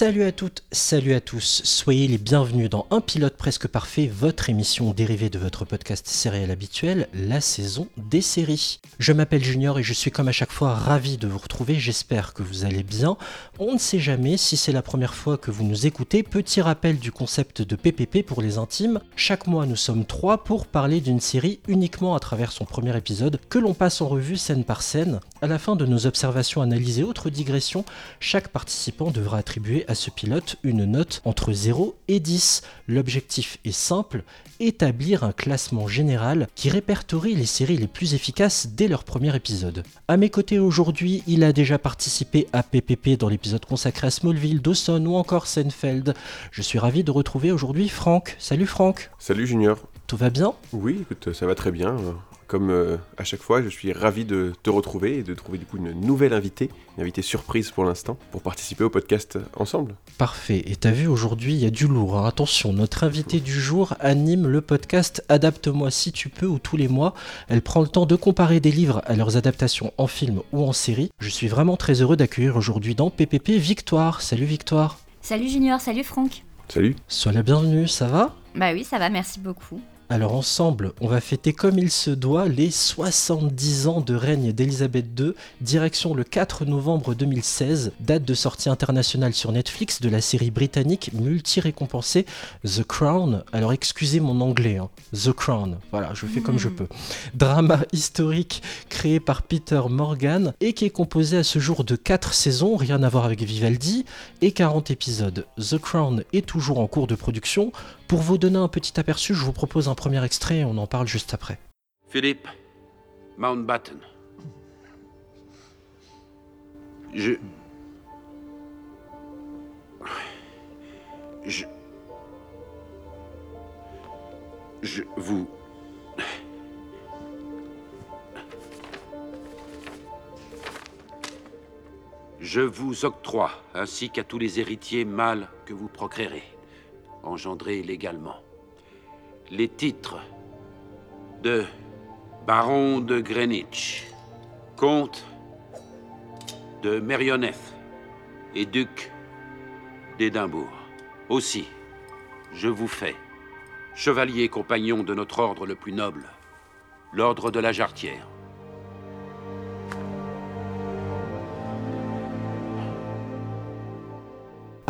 Salut à toutes, salut à tous, soyez les bienvenus dans Un pilote presque parfait, votre émission dérivée de votre podcast céréal habituel, la saison des séries. Je m'appelle Junior et je suis comme à chaque fois ravi de vous retrouver, j'espère que vous allez bien. On ne sait jamais si c'est la première fois que vous nous écoutez, petit rappel du concept de PPP pour les intimes, chaque mois nous sommes trois pour parler d'une série uniquement à travers son premier épisode que l'on passe en revue scène par scène. À la fin de nos observations, analyses et autres digressions, chaque participant devra attribuer à ce pilote une note entre 0 et 10. L'objectif est simple, établir un classement général qui répertorie les séries les plus efficaces dès leur premier épisode. A mes côtés aujourd'hui, il a déjà participé à PPP dans l'épisode consacré à Smallville, Dawson ou encore Seinfeld. Je suis ravi de retrouver aujourd'hui Franck. Salut Franck. Salut Junior. Tout va bien? Oui, écoute, ça va très bien. Comme euh, à chaque fois, je suis ravi de te retrouver et de trouver du coup une nouvelle invitée, une invitée surprise pour l'instant, pour participer au podcast ensemble. Parfait. Et t'as vu, aujourd'hui, il y a du lourd. Hein. Attention, notre invitée du jour anime le podcast Adapte-moi si tu peux, ou tous les mois, elle prend le temps de comparer des livres à leurs adaptations en film ou en série. Je suis vraiment très heureux d'accueillir aujourd'hui dans PPP Victoire. Salut Victoire. Salut Junior, salut Franck. Salut. Sois la bienvenue, ça va? Bah oui, ça va, merci beaucoup. Alors ensemble, on va fêter comme il se doit les 70 ans de règne d'Elisabeth II, direction le 4 novembre 2016, date de sortie internationale sur Netflix de la série britannique multi-récompensée The Crown. Alors excusez mon anglais, hein. The Crown, voilà, je fais comme je peux. Drama historique créé par Peter Morgan et qui est composé à ce jour de 4 saisons, rien à voir avec Vivaldi, et 40 épisodes. The Crown est toujours en cours de production. Pour vous donner un petit aperçu, je vous propose un premier extrait et on en parle juste après. Philippe Mountbatten. Je. Je. Je vous. Je vous octroie, ainsi qu'à tous les héritiers mâles que vous procréerez, engendrés légalement, les titres de baron de Greenwich, comte de Merioneth et duc d'Édimbourg. Aussi, je vous fais chevalier compagnon de notre ordre le plus noble, l'ordre de la Jarretière.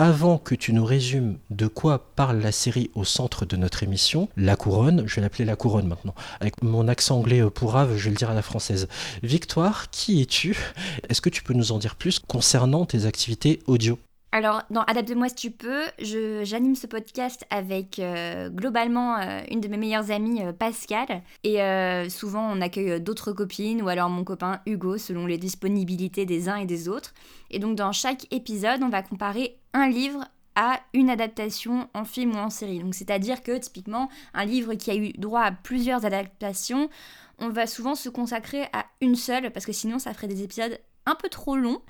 Avant que tu nous résumes de quoi parle la série au centre de notre émission, La Couronne, je vais l'appeler La Couronne maintenant, avec mon accent anglais pourrave, je vais le dire à la française. Victoire, qui es-tu? Est-ce que tu peux nous en dire plus concernant tes activités audio? Alors, dans Adapte-moi si tu peux, j'anime ce podcast avec euh, globalement euh, une de mes meilleures amies, euh, Pascal. Et souvent, on accueille d'autres copines ou alors mon copain Hugo, selon les disponibilités des uns et des autres. Et donc, dans chaque épisode, on va comparer un livre à une adaptation en film ou en série. Donc, c'est-à-dire que, typiquement, un livre qui a eu droit à plusieurs adaptations, on va souvent se consacrer à une seule, parce que sinon, ça ferait des épisodes un peu trop longs.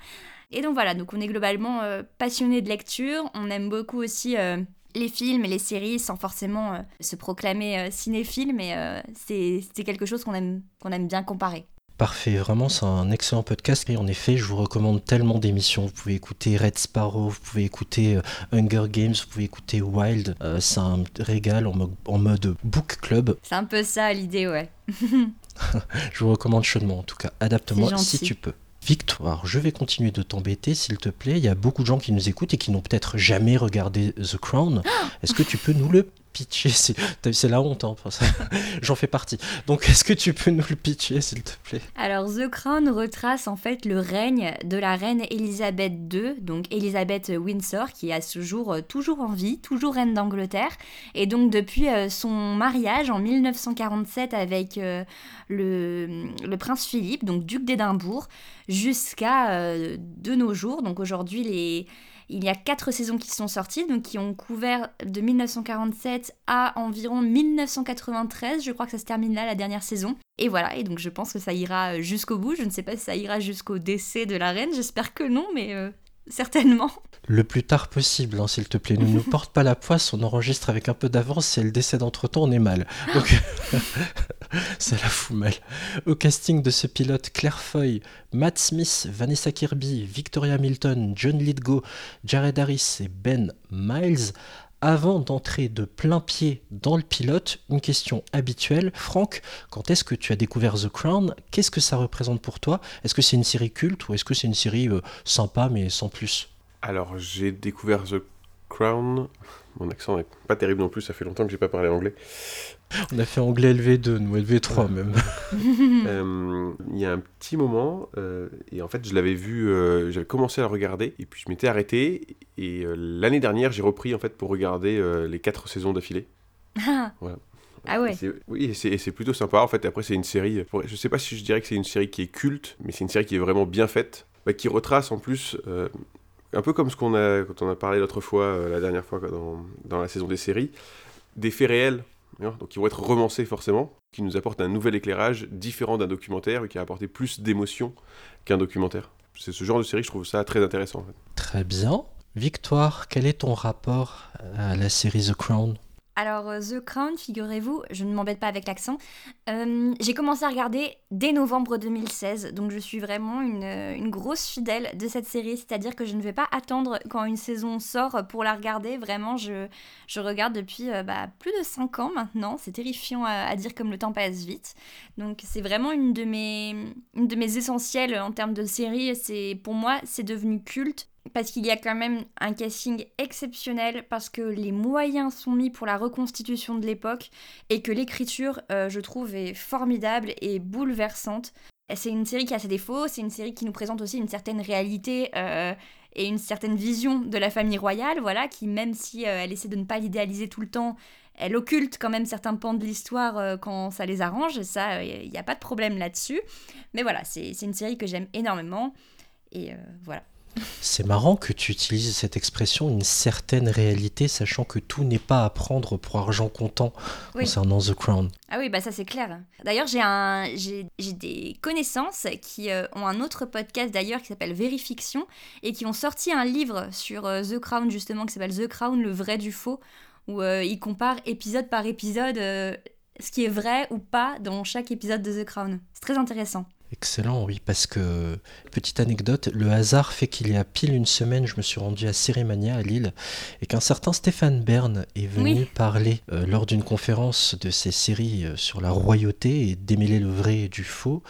Et donc voilà, donc on est globalement euh, passionné de lecture, on aime beaucoup aussi euh, les films et les séries sans forcément euh, se proclamer cinéphile, mais c'est quelque chose qu'on aime, qu'on aime bien comparer. Parfait, vraiment c'est un excellent podcast et en effet je vous recommande tellement d'émissions. Vous pouvez écouter Red Sparrow, vous pouvez écouter Hunger Games, vous pouvez écouter Wild. C'est un régal en mode, en mode book club. C'est un peu ça l'idée, ouais. Je vous recommande chaudement en tout cas. Adapte-moi si tu peux. Victoire, je vais continuer de t'embêter s'il te plaît. Il y a beaucoup de gens qui nous écoutent et qui n'ont peut-être jamais regardé The Crown. Est-ce que tu peux nous le pitcher C'est la honte, hein, j'en fais partie. Donc est-ce que tu peux nous le pitcher s'il te plaît? Alors The Crown retrace en fait le règne de la reine Elisabeth II, donc Elisabeth Windsor, qui est à ce jour euh, toujours en vie, toujours reine d'Angleterre. Et donc depuis euh, son mariage en 1947 avec euh, le, prince Philippe, donc duc d'Édimbourg, jusqu'à de nos jours. Donc aujourd'hui, les... il y a quatre saisons qui sont sorties, donc qui ont couvert de 1947 à environ 1993. Je crois que ça se termine là, la dernière saison. Et voilà, et donc je pense que ça ira euh, jusqu'au bout. Je ne sais pas si ça ira jusqu'au décès de la reine, j'espère que non, mais euh, certainement. Le plus tard possible, hein, s'il te plaît. Ne nous porte pas la poisse, on enregistre avec un peu d'avance. Si elle décède entre temps, on est mal. Donc, Ça la fout mal. Au casting de ce pilote, Claire Foy, Matt Smith, Vanessa Kirby, Victoria Milton, John Lithgow, Jared Harris et Ben Miles. Avant d'entrer de plein pied dans le pilote, une question habituelle. Franck, quand est-ce que tu as découvert The Crown? Qu'est-ce que ça représente pour toi? Est-ce que c'est une série culte ou est-ce que c'est une série euh, sympa mais sans plus? Alors, j'ai découvert The Crown. Mon accent n'est pas terrible non plus, ça fait longtemps que j'ai pas parlé anglais. On a fait anglais LV2, nous LV3 même. Euh, Il y a un petit moment, euh, et en fait, je l'avais vu, euh, j'avais commencé à le regarder, et puis je m'étais arrêté, et euh, l'année dernière, j'ai repris en fait pour regarder euh, les quatre saisons d'affilée. Voilà. Ah ouais. Oui, et c'est plutôt sympa. En fait, après, c'est une série. Je sais pas si je dirais que c'est une série qui est culte, mais c'est une série qui est vraiment bien faite, bah, qui retrace en plus. euh, un peu comme ce qu'on a quand on a parlé l'autre fois, euh, la dernière fois dans, la saison des séries, des faits réels, donc qui vont être romancés forcément, qui nous apportent un nouvel éclairage différent d'un documentaire et qui va apporter plus d'émotion qu'un documentaire. C'est ce genre de série, je trouve ça très intéressant. Très bien. Victoire, quel est ton rapport à la série The Crown? Alors, euh, The Crown, figurez-vous, je ne m'embête pas avec l'accent, euh, j'ai commencé à regarder dès novembre 2016, donc je suis vraiment une, euh, une grosse fidèle de cette série, c'est-à-dire que je ne vais pas attendre quand une saison sort pour la regarder, vraiment, je, je regarde depuis bah, plus de 5 ans maintenant, c'est terrifiant à, à dire comme le temps passe vite, donc c'est vraiment une de mes, une de mes essentielles en termes de série, pour moi, c'est devenu culte, parce qu'il y a quand même un casting exceptionnel, parce que les moyens sont mis pour la reconstitution de l'époque, et que l'écriture, euh, je trouve, est formidable et bouleversante. C'est une série qui a ses défauts, c'est une série qui nous présente aussi une certaine réalité euh, et une certaine vision de la famille royale, voilà, qui même si euh, elle essaie de ne pas l'idéaliser tout le temps, elle occulte quand même certains pans de l'histoire quand ça les arrange, ça, il n'y a pas de problème là-dessus. Mais voilà, c'est une série que j'aime énormément, et voilà. C'est marrant que tu utilises cette expression une certaine réalité, sachant que tout n'est pas à prendre pour argent comptant Oui. concernant The Crown. Ah oui, bah ça c'est clair. D'ailleurs, j'ai un, j'ai, j'ai des connaissances qui euh, ont un autre podcast d'ailleurs qui s'appelle Vérifiction et qui ont sorti un livre sur euh, The Crown justement qui s'appelle The Crown, le vrai du faux, où euh, ils comparent épisode par épisode ce qui est vrai ou pas dans chaque épisode de The Crown. C'est très intéressant. Excellent, oui, parce que, petite anecdote, le hasard fait qu'il y a pile une semaine, je me suis rendu à Cérémania à Lille, et qu'un certain Stéphane Bern est venu Oui. parler euh, lors d'une conférence de ces séries euh, sur la royauté et démêler le vrai du faux.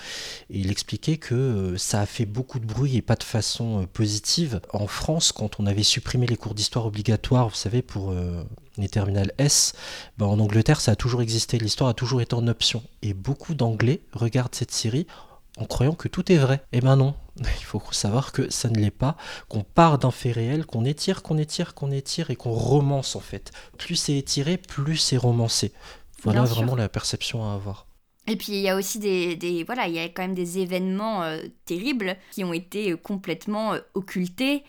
Et il expliquait que euh, ça a fait beaucoup de bruit et pas de façon euh, positive. En France, quand on avait supprimé les cours d'histoire obligatoires, vous savez, pour les terminales S, ben, en Angleterre, ça a toujours existé, l'histoire a toujours été en option. Et beaucoup d'Anglais regardent cette série en croyant que tout est vrai. Eh ben non, il faut savoir que ça ne l'est pas, qu'on part d'un fait réel, qu'on étire, qu'on étire, qu'on étire et qu'on romance en fait. Plus c'est étiré, plus c'est romancé. Voilà vraiment la perception à avoir. Et puis il y a aussi des, des- voilà, il y a quand même des événements euh, terribles qui ont été euh, complètement euh, occultés,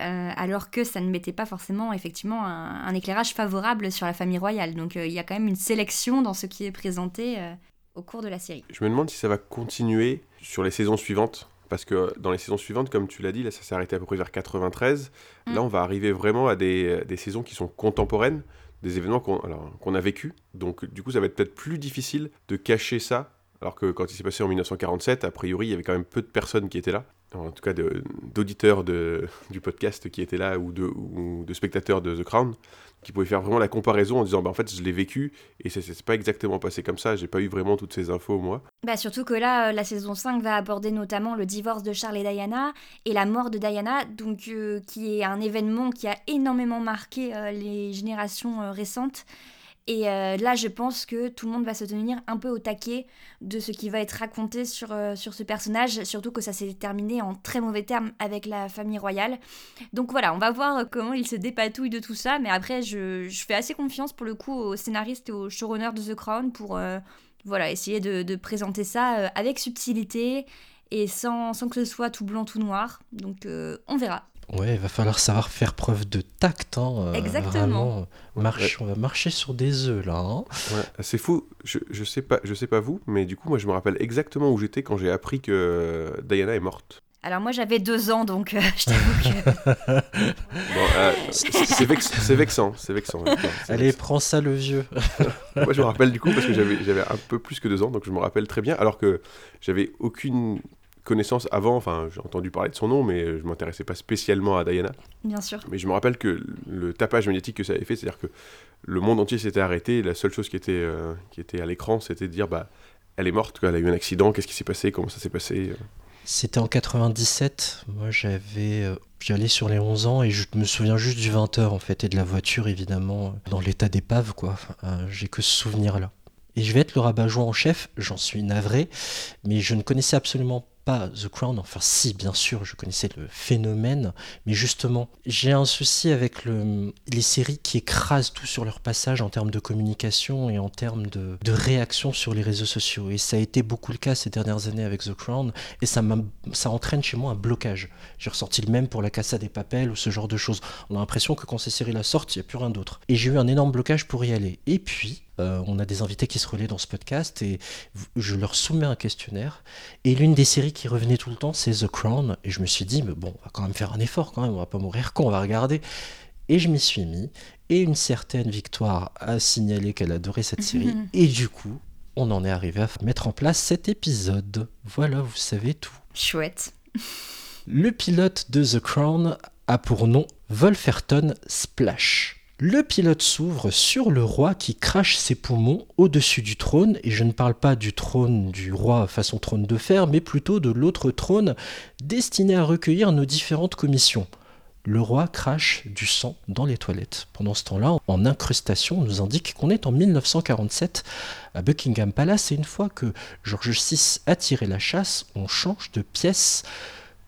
euh, alors que ça ne mettait pas forcément effectivement un, un éclairage favorable sur la famille royale. Donc euh, il y a quand même une sélection dans ce qui est présenté euh, au cours de la série. Je me demande si ça va continuer sur les saisons suivantes. Parce que dans les saisons suivantes, comme tu l'as dit, là ça s'est arrêté à peu près vers 93. Mm. Là on va arriver vraiment à des, des saisons qui sont contemporaines, des événements qu'on a vécu. Donc du coup ça va être peut-être plus difficile de cacher ça. Alors que quand il s'est passé en 1947, a priori il y avait quand même peu de personnes qui étaient là. En tout cas d'auditeurs du podcast qui étaient là ou de, spectateurs de The Crown qui pouvaient faire vraiment la comparaison en disant bah, en fait je l'ai vécu et ça s'est pas exactement passé comme ça, j'ai pas eu vraiment toutes ces infos moi. Bah surtout que là, euh, la saison 5 va aborder notamment le divorce de Charles et Diana et la mort de Diana, donc euh, qui est un événement qui a énormément marqué euh, les générations récentes. Et euh, là, je pense que tout le monde va se tenir un peu au taquet de ce qui va être raconté sur, euh, sur ce personnage, surtout que ça s'est terminé en très mauvais termes avec la famille royale. Donc voilà, on va voir comment il se dépatouille de tout ça, mais après, je, je fais assez confiance pour le coup aux scénaristes et aux showrunners de The Crown pour euh, voilà, essayer de, de présenter ça avec subtilité et sans, sans que ce soit tout blanc, tout noir. Donc on verra. Ouais, il va falloir savoir faire preuve de tact. Hein, euh, Exactement. vraiment, On va marcher sur des œufs là. hein. Ouais, c'est fou. Je, je sais pas, je sais pas vous, mais du coup, moi, je me rappelle exactement où j'étais quand j'ai appris que Diana est morte. Alors moi j'avais deux ans, donc euh, je t'avoue que... euh, c'est vexant, c'est vexant. Allez, prends ça le vieux. moi je me rappelle du coup parce que j'avais un peu plus que deux ans, donc je me rappelle très bien, alors que j'avais aucune connaissance avant, enfin j'ai entendu parler de son nom, mais je m'intéressais pas spécialement à Diana. Bien sûr. Mais je me rappelle que le tapage magnétique que ça avait fait, c'est-à-dire que le monde entier s'était arrêté, la seule chose qui était, euh, qui était à l'écran, c'était de dire, bah, elle est morte, elle a eu un accident, qu'est-ce qui s'est passé, comment ça s'est passé. Euh. C'était en 97, moi j'avais... Euh, j'allais sur les 11 ans et je me souviens juste du 20h en fait et de la voiture évidemment dans l'état d'épave quoi. j'ai que ce souvenir là. Et je vais être le rabat-joie en chef, j'en suis navré, mais je ne connaissais absolument pas The Crown, enfin si bien sûr je connaissais le phénomène, mais justement j'ai un souci avec le, les séries qui écrasent tout sur leur passage en termes de communication et en termes de, réaction sur les réseaux sociaux. Et ça a été beaucoup le cas ces dernières années avec The Crown, et ça, ça entraîne chez moi un blocage. J'ai ressorti le même pour la Casa des Papels ou ce genre de choses. On a l'impression que quand ces séries-là sortent, il n'y a plus rien d'autre. Et j'ai eu un énorme blocage pour y aller. Et puis, euh, on a des invités qui se relaient dans ce podcast et je leur soumets un questionnaire. Et l'une des séries qui revenait tout le temps, c'est The Crown. Et je me suis dit, mais bon, on va quand même faire un effort quand même, on va pas mourir quand on va regarder. Et je m'y suis mis. Et une certaine Victoire a signalé qu'elle adorait cette série. Et du coup, on en est arrivé à mettre en place cet épisode. Voilà, vous savez tout. Chouette. Le pilote de The Crown a pour nom Wolferton Splash. Le pilote s'ouvre sur le roi qui crache ses poumons au-dessus du trône, et je ne parle pas du trône du roi façon trône de fer, mais plutôt de l'autre trône destiné à recueillir nos différentes commissions. Le roi crache du sang dans les toilettes. Pendant ce temps-là, en incrustation, on nous indique qu'on est en 1947 à Buckingham Palace, et une fois que George VI a tiré la chasse, on change de pièce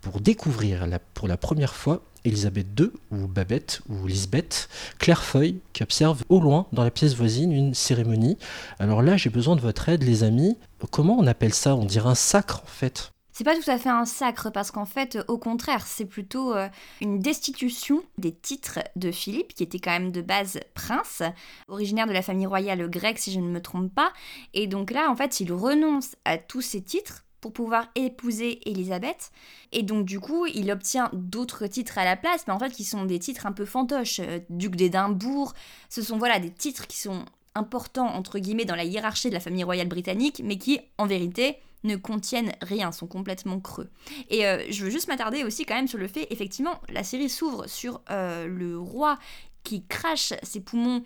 pour découvrir pour la première fois Elisabeth II, ou Babette, ou Lisbeth, Clairefoy, qui observe au loin, dans la pièce voisine, une cérémonie. Alors là, j'ai besoin de votre aide, les amis. Comment on appelle ça? On dirait un sacre, en fait. C'est pas tout à fait un sacre parce qu'en fait, au contraire, c'est plutôt euh, une destitution des titres de Philippe, qui était quand même de base prince, originaire de la famille royale grecque si je ne me trompe pas. Et donc là, en fait, il renonce à tous ses titres pour pouvoir épouser Elisabeth. Et donc du coup, il obtient d'autres titres à la place, mais en fait qui sont des titres un peu fantoches. Euh, Duc d'Édimbourg, ce sont voilà des titres qui sont importants entre guillemets dans la hiérarchie de la famille royale britannique, mais qui en vérité ne contiennent rien, sont complètement creux. Et euh, je veux juste m'attarder aussi quand même sur le fait, effectivement, la série s'ouvre sur euh, le roi qui crache ses poumons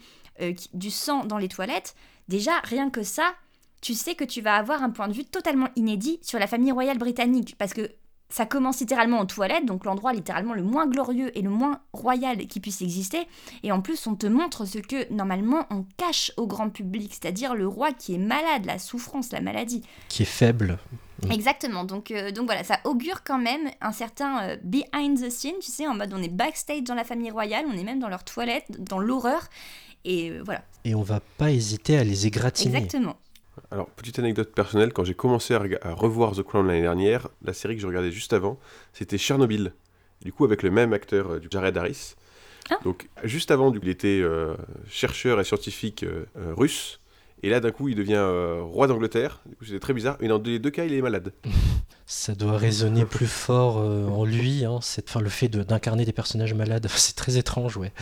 du sang dans les toilettes. Déjà, rien que ça, tu sais que tu vas avoir un point de vue totalement inédit sur la famille royale britannique. Parce que ça commence littéralement en toilette, donc l'endroit littéralement le moins glorieux et le moins royal qui puisse exister. Et en plus, on te montre ce que normalement on cache au grand public, c'est-à-dire le roi qui est malade, la souffrance, la maladie. Qui est faible. Exactement, donc, euh, donc voilà, ça augure quand même un certain euh, behind the scene, tu sais, en mode on est backstage dans la famille royale, on est même dans leur toilette, dans l'horreur, et euh, voilà. Et on va pas hésiter à les égratigner. Exactement. Alors, petite anecdote personnelle, quand j'ai commencé à, revoir The Crown l'année dernière, la série que je regardais juste avant, c'était Chernobyl. Du coup, avec le même acteur, euh, du Jared Harris. Ah. Donc, juste avant, il était euh, chercheur et scientifique euh, russe. Et là, d'un coup, il devient roi d'Angleterre. C'était très bizarre. Et dans les deux cas, il est malade. Ça doit résonner plus fort en lui, hein, enfin, le fait d'incarner des personnages malades. C'est très étrange, ouais.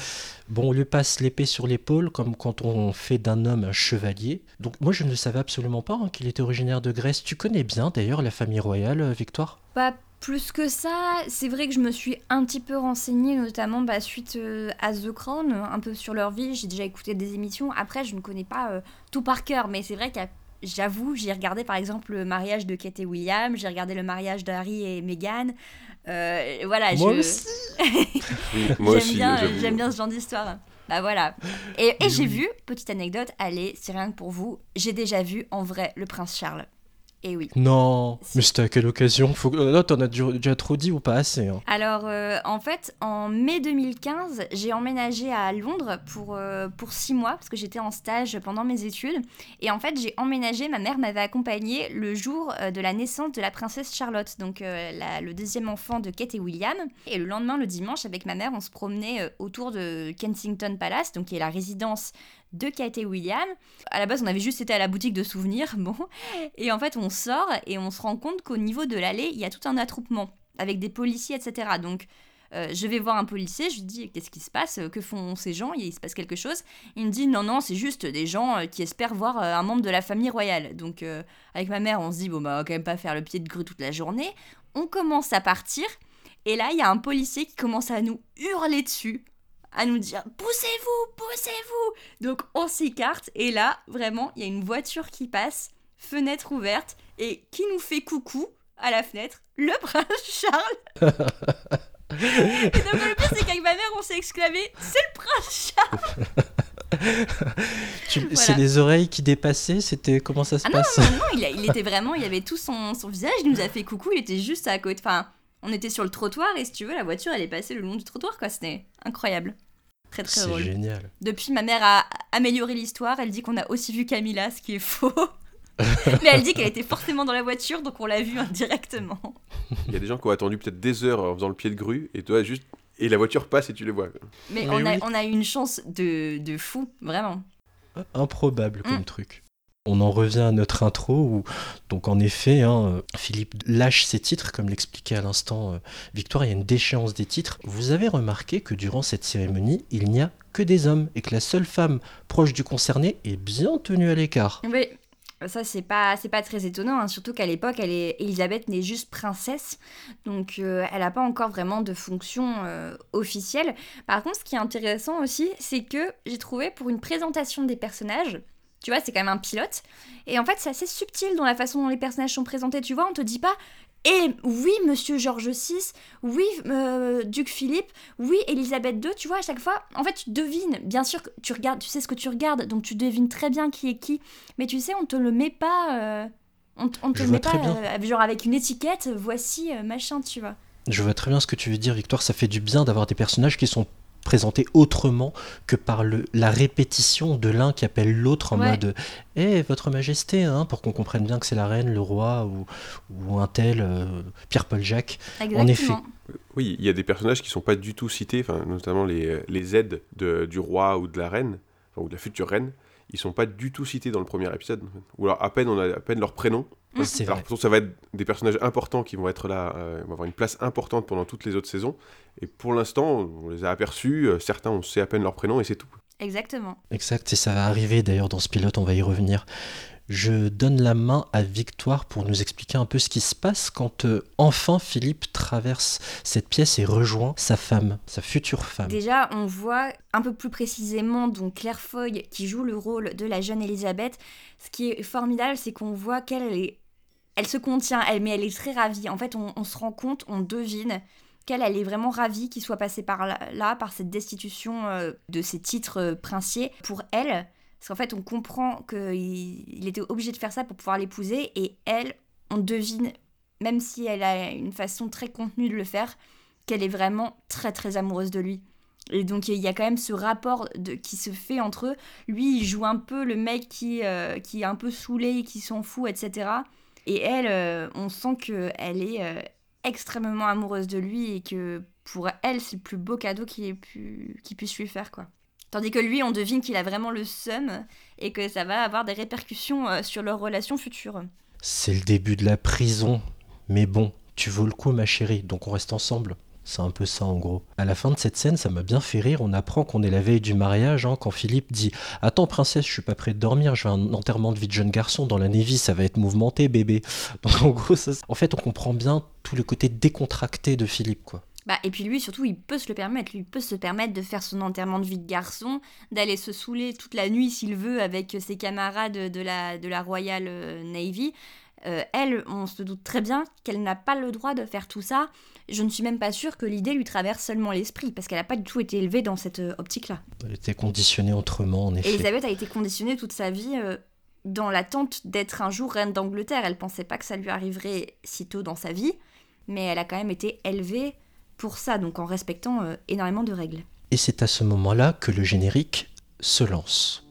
Bon, on lui passe l'épée sur l'épaule, comme quand on fait d'un homme un chevalier. Donc moi, je ne le savais absolument pas hein, qu'il était originaire de Grèce. Tu connais bien d'ailleurs la famille royale, euh, Victoire? Pas plus que ça. C'est vrai que je me suis un petit peu renseignée, notamment bah, suite euh, à The Crown, un peu sur leur vie. J'ai déjà écouté des émissions. Après, je ne connais pas euh, tout par cœur, mais c'est vrai qu'il J'avoue, j'ai regardé par exemple le mariage de Kate et William, j'ai regardé le mariage d'Harry et Meghan. Euh, voilà, Moi aussi. j'aime bien, j'aime bien ce genre d'histoire. Bah voilà. Et, et j'ai vu, petite anecdote, allez, c'est rien que pour vous, j'ai déjà vu en vrai le prince Charles. Et eh oui. Non, mais c'était à quelle occasion Faut... Là, t'en as déjà trop dit ou pas assez hein. Alors, euh, en fait, en mai 2015, j'ai emménagé à Londres pour, euh, pour six mois, parce que j'étais en stage pendant mes études. Et en fait, j'ai emménagé, ma mère m'avait accompagnée le jour euh, de la naissance de la princesse Charlotte, donc le deuxième enfant de Kate et William. Et le lendemain, le dimanche, avec ma mère, on se promenait autour de Kensington Palace, donc qui est la résidence de Kate et William. À la base, on avait juste été à la boutique de souvenirs, bon. Et en fait, on sort et on se rend compte qu'au niveau de l'allée, il y a tout un attroupement. avec des policiers, etc. Donc, euh, je vais voir un policier, je lui dis qu'est-ce qui se passe, que font ces gens, il se passe quelque chose. Il me dit non, non, c'est juste des gens qui espèrent voir un membre de la famille royale. Donc, avec ma mère, on se dit bon, bah, on va quand même pas faire le pied de grue toute la journée. On commence à partir, et là, il y a un policier qui commence à nous hurler dessus à nous dire poussez-vous, poussez-vous. Donc on s'écarte et là, vraiment, il y a une voiture qui passe, fenêtre ouverte et qui nous fait coucou à la fenêtre, le prince Charles. et donc le pire c'est qu'avec ma mère on s'est exclamé c'est le prince Charles. C'est les oreilles qui dépassaient, c'était comment ça se ah passe Non, non, non il, il, était vraiment, il avait tout son, son visage, il nous a fait coucou, il était juste à côté, enfin on était sur le trottoir et si tu veux, la voiture elle est passée le long du trottoir quoi. C'était incroyable. Très très drôle. C'est génial. Depuis, ma mère a amélioré l'histoire. Elle dit qu'on a aussi vu Camilla, ce qui est faux. Mais elle dit qu'elle était forcément dans la voiture, donc on l'a vu indirectement. Il y a des gens qui ont attendu peut-être des heures en faisant le pied de grue, et toi juste. Et la voiture passe et tu les vois. Mais, on, a, on, a, eu une chance de, de fou, vraiment. Improbable comme mm. truc on en revient à notre intro où, donc en effet, hein, Philippe lâche ses titres, comme l'expliquait à l'instant euh, Victoire, il y a une déchéance des titres. Vous avez remarqué que durant cette cérémonie, il n'y a que des hommes et que la seule femme proche du concerné est bien tenue à l'écart. Oui, ça c'est pas c'est pas très étonnant, hein, surtout qu'à l'époque, Elisabeth n'est juste princesse, donc euh, elle n'a pas encore vraiment de fonction euh, officielle. Par contre, ce qui est intéressant aussi, c'est que j'ai trouvé pour une présentation des personnages tu vois, c'est quand même un pilote. Et en fait, c'est assez subtil dans la façon dont les personnages sont présentés. Tu vois, on te dit pas et oui, monsieur Georges VI, oui, euh, Duc Philippe, oui, Élisabeth II, tu vois, à chaque fois, en fait, tu devines, bien sûr, tu regardes, tu sais ce que tu regardes, donc tu devines très bien qui est qui, mais tu sais, on te le met pas, euh, on, te le met pas, euh, genre avec une étiquette, voici, machin, tu vois. Je vois très bien ce que tu veux dire, Victoire, ça fait du bien d'avoir des personnages qui sont présenté autrement que par le, la répétition de l'un qui appelle l'autre en mode Eh, votre majesté, hein, pour qu'on comprenne bien que c'est la reine, le roi ou, ou un tel, euh, Pierre-Paul Jacques. En effet. Oui, il y a des personnages qui sont pas du tout cités, notamment les, les aides de, du roi ou de la reine, ou de la future reine ils sont pas du tout cités dans le premier épisode. Ou alors à peine on a à peine leur prénom. C'est alors ça va être des personnages importants qui vont être là, euh, vont avoir une place importante pendant toutes les autres saisons. Et pour l'instant, on les a aperçus. Euh, certains, on sait à peine leur prénom et c'est tout. Exactement. Exact. Et ça va arriver d'ailleurs dans ce pilote. On va y revenir. Je donne la main à Victoire pour nous expliquer un peu ce qui se passe quand euh, enfin Philippe traverse cette pièce et rejoint sa femme, sa future femme. Déjà, on voit un peu plus précisément donc Claire Foy qui joue le rôle de la jeune Elisabeth. Ce qui est formidable, c'est qu'on voit qu'elle est... elle se contient, elle, mais elle est très ravie. En fait, on, se rend compte, on devine qu'elle elle est vraiment ravie qu'il soit passé par là, par cette destitution euh, de ses titres euh, princiers pour elle parce qu'en fait, on comprend qu'il était obligé de faire ça pour pouvoir l'épouser, et elle, on devine, même si elle a une façon très contenue de le faire, qu'elle est vraiment très très amoureuse de lui. Et donc il y a quand même ce rapport de, qui se fait entre eux. Lui, il joue un peu le mec qui, euh, qui est un peu saoulé, qui s'en fout, etc. Et elle, euh, on sent qu'elle est euh, extrêmement amoureuse de lui et que pour elle, c'est le plus beau cadeau qu'il puisse lui faire, quoi. Tandis que lui, on devine qu'il a vraiment le seum et que ça va avoir des répercussions euh, sur leur relation future. C'est le début de la prison. Mais bon, tu vaux le coup, ma chérie, donc on reste ensemble. C'est un peu ça en gros. À la fin de cette scène, ça m'a bien fait rire. On apprend qu'on est la veille du mariage hein, quand Philippe dit Attends, princesse, je suis pas prêt de dormir, veux un enterrement de vie de jeune garçon. Dans la Navy, ça va être mouvementé, bébé. En gros, ça, en fait, on comprend bien tout le côté décontracté de Philippe, quoi. Bah, et puis lui, surtout, il peut se le permettre. Lui, il peut se permettre de faire son enterrement de vie de garçon, d'aller se saouler toute la nuit s'il veut avec ses camarades de la, de la Royal euh, Navy. Euh, elle, on se doute très bien qu'elle n'a pas le droit de faire tout ça. Je ne suis même pas sûre que l'idée lui traverse seulement l'esprit, parce qu'elle n'a pas du tout été élevée dans cette euh, optique-là. Elle était conditionnée autrement, en effet. Elisabeth a été conditionnée toute sa vie dans l'attente d'être un jour reine d'Angleterre. Elle pensait pas que ça lui arriverait si tôt dans sa vie, mais elle a quand même été élevée pour ça, donc en respectant euh, énormément de règles. Et c'est à ce moment-là que le générique se lance.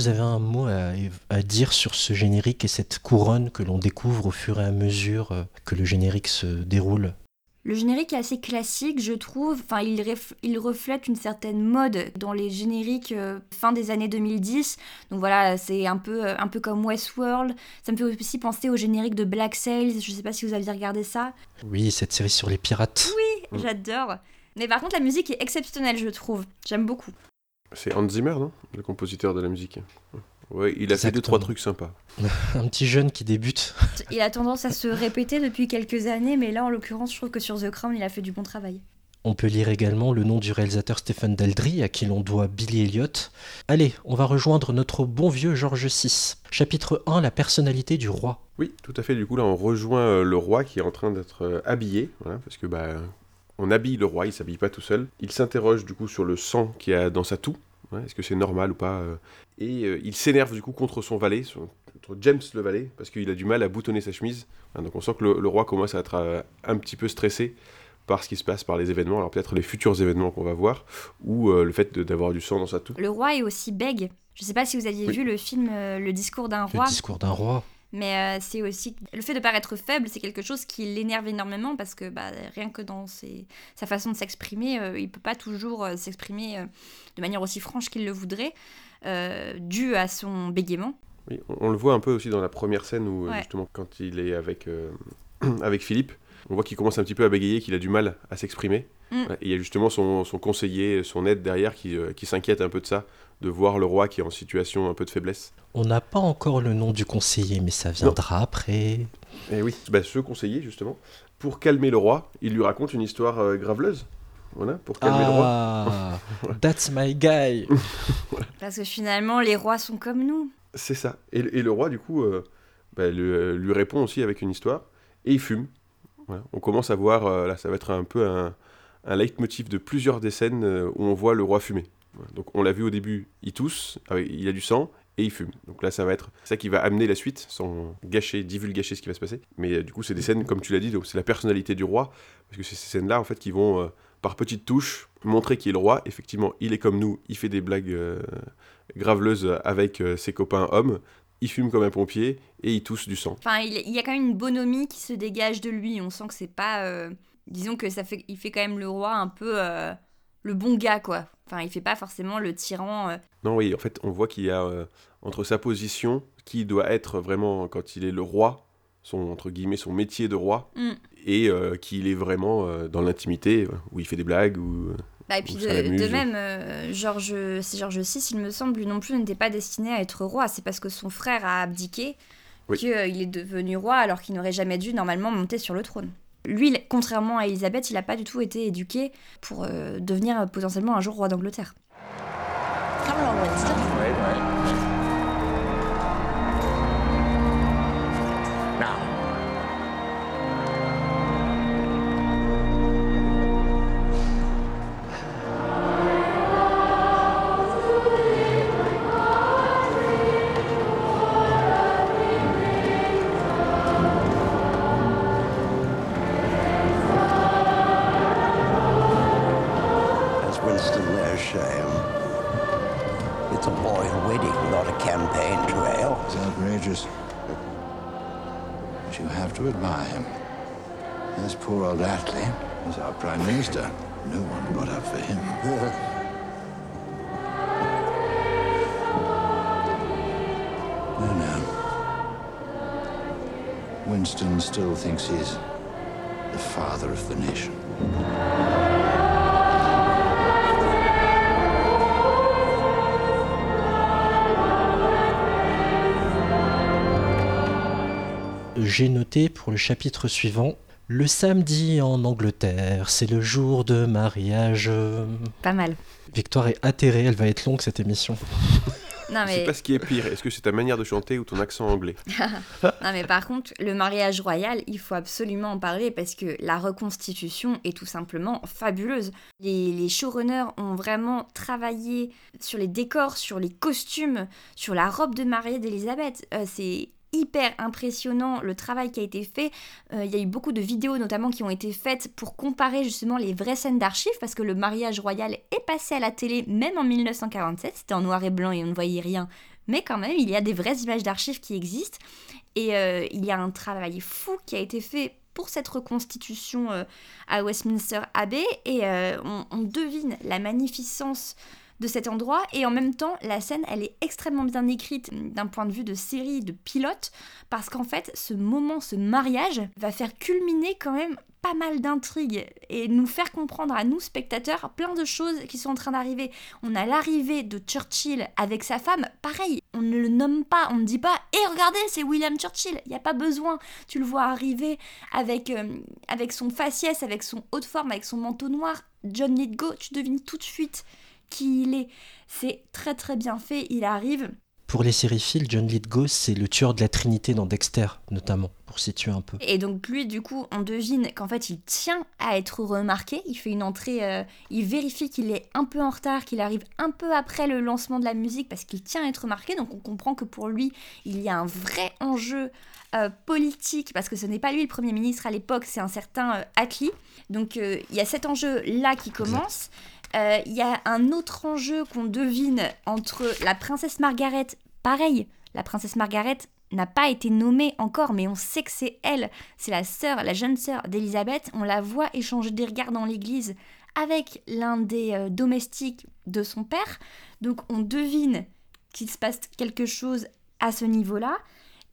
Vous avez un mot à, dire sur ce générique et cette couronne que l'on découvre au fur et à mesure euh, que le générique se déroule le générique est assez classique, je trouve. Enfin, il, il reflète une certaine mode dans les génériques euh, fin des années 2010. Donc voilà, c'est un peu, euh, un peu comme Westworld. Ça me fait aussi penser au générique de Black Sails. Je sais pas si vous aviez regardé ça. Oui, cette série sur les pirates. Oui, j'adore. Mais par contre, la musique est exceptionnelle, je trouve. J'aime beaucoup. C'est Hans Zimmer, non? Le compositeur de la musique. Ouais, il a fait deux, trois trucs sympas. un petit jeune qui débute. Il a tendance à se répéter depuis quelques années, mais là, en l'occurrence, je trouve que sur The Crown, il a fait du bon travail. On peut lire également le nom du réalisateur Stephen Daldry, à qui l'on doit Billy Elliot. Allez, on va rejoindre notre bon vieux George VI. Chapitre 1, la personnalité du roi. Oui, tout à fait. Du coup, là, on rejoint euh, le roi qui est en train d'être euh, habillé, parce que bah, on habille le roi, il s'habille pas tout seul. Il s'interroge du coup sur le sang qu'il y a dans sa toux. Est-ce que c'est normal ou pas euh. Et euh, il s'énerve du coup contre son valet, contre James le valet, parce qu'il a du mal à boutonner sa chemise. Hein, donc on sent que le, roi commence à être euh, un petit peu stressé par ce qui se passe, par les événements, alors peut-être les futurs événements qu'on va voir, ou le fait d'avoir du sang dans sa toux. Le roi est aussi bègue. Je ne sais pas si vous aviez vu le film Le discours d'un roi. Le discours d'un roi. Mais euh, c'est aussi le fait de paraître faible, c'est quelque chose qui l'énerve énormément parce que bah, rien que dans sa façon de s'exprimer, euh, il peut pas toujours euh, s'exprimer de manière aussi franche qu'il le voudrait, dû à son bégaiement. Oui, on, le voit un peu aussi dans la première scène où justement quand il est avec avec Philippe, on voit qu'il commence un petit peu à bégayer, qu'il a du mal à s'exprimer. Mm. Et il y a justement son, son, conseiller, son aide derrière qui, qui s'inquiète un peu de ça, de voir le roi qui est en situation un peu de faiblesse. On n'a pas encore le nom du conseiller, mais ça viendra après. Et eh oui, bah, ce conseiller, justement, pour calmer le roi, il lui raconte une histoire euh, graveleuse. Voilà, pour calmer le roi. Ah, that's my guy. Parce que finalement, les rois sont comme nous. C'est ça. Et, le roi, du coup, euh, bah, euh, lui, répond aussi avec une histoire. Et il fume. On commence à voir, là, ça va être un peu un, un leitmotiv de plusieurs des scènes où on voit le roi fumer. Donc on l'a vu au début, il tousse, il a du sang et il fume. Donc là, ça va être ça qui va amener la suite, sans gâcher, divulgacher ce qui va se passer. Mais euh, du coup, c'est des scènes, comme tu l'as dit, c'est la personnalité du roi, parce que c'est ces scènes-là, en fait, qui vont, euh, par petites touches, montrer qui est le roi. Effectivement, il est comme nous, il fait des blagues euh, graveleuses avec ses copains hommes, il fume comme un pompier et il tousse du sang. Enfin, il, y a quand même une bonhomie qui se dégage de lui. On sent que c'est pas... disons que ça fait, il fait quand même le roi un peu le bon gars, quoi. Enfin, il fait pas forcément le tyran. Euh. Non, oui, en fait, on voit qu'il y a euh, entre sa position, qui doit être vraiment quand il est le roi, son entre guillemets son métier de roi, mm. et euh, qu'il est vraiment dans l'intimité où il fait des blagues ou. Bah, et puis de, même, Georges, c'est Georges VI, il me semble, lui non plus n'était pas destiné à être roi. C'est parce que son frère a abdiqué qu'il est devenu roi alors qu'il n'aurait jamais dû normalement monter sur le trône. Lui, contrairement à Elisabeth, il n'a pas du tout été éduqué pour euh, devenir potentiellement un jour roi d'Angleterre. Still thinks he's the father of the nation. J'ai noté pour le chapitre suivant le samedi en Angleterre, c'est le jour de mariage. Pas mal. Victoire est atterrée, elle va être longue cette émission. Non, mais... sais pas ce qui est pire. Est-ce que c'est ta manière de chanter ou ton accent anglais Non, mais par contre, le mariage royal, il faut absolument en parler parce que la reconstitution est tout simplement fabuleuse. Les, les showrunners ont vraiment travaillé sur les décors, sur les costumes, sur la robe de mariée d'Elisabeth. Euh, c'est hyper impressionnant le travail qui a été fait. Euh, il y a eu beaucoup de vidéos notamment qui ont été faites pour comparer justement les vraies scènes d'archives parce que le mariage royal est passé à la télé même en 1947. C'était en noir et blanc et on ne voyait rien. Mais quand même, il y a des vraies images d'archives qui existent. Et euh, il y a un travail fou qui a été fait pour cette reconstitution euh, à Westminster Abbey. Et on, on devine la magnificence de cet endroit et en même temps la scène elle est extrêmement bien écrite d'un point de vue de série de pilote parce qu'en fait ce moment ce mariage va faire culminer quand même pas mal d'intrigues et nous faire comprendre à nous spectateurs plein de choses qui sont en train d'arriver. On a l'arrivée de Churchill avec sa femme, pareil, on ne le nomme pas, on ne dit pas "Et eh, regardez, c'est William Churchill". Il n'y a pas besoin. Tu le vois arriver avec euh, avec son faciès, avec son haut de forme, avec son manteau noir. John Lithgow, tu devines tout de suite qui il est. C'est très très bien fait, il arrive. Pour les sériphiles, John Lithgow, c'est le tueur de la Trinité dans Dexter, notamment, pour situer un peu. Et donc lui, du coup, on devine qu'en fait, il tient à être remarqué. Il fait une entrée, euh, il vérifie qu'il est un peu en retard, qu'il arrive un peu après le lancement de la musique, parce qu'il tient à être remarqué. Donc on comprend que pour lui, il y a un vrai enjeu euh, politique, parce que ce n'est pas lui le Premier ministre à l'époque, c'est un certain euh, Attlee. Donc il y a cet enjeu-là qui commence. Il euh, y a un autre enjeu qu'on devine entre la princesse Margaret, pareil, la princesse Margaret n'a pas été nommée encore, mais on sait que c'est elle, c'est la sœur, la jeune sœur d'Elisabeth, on la voit échanger des regards dans l'église avec l'un des euh, domestiques de son père, donc on devine qu'il se passe quelque chose à ce niveau-là,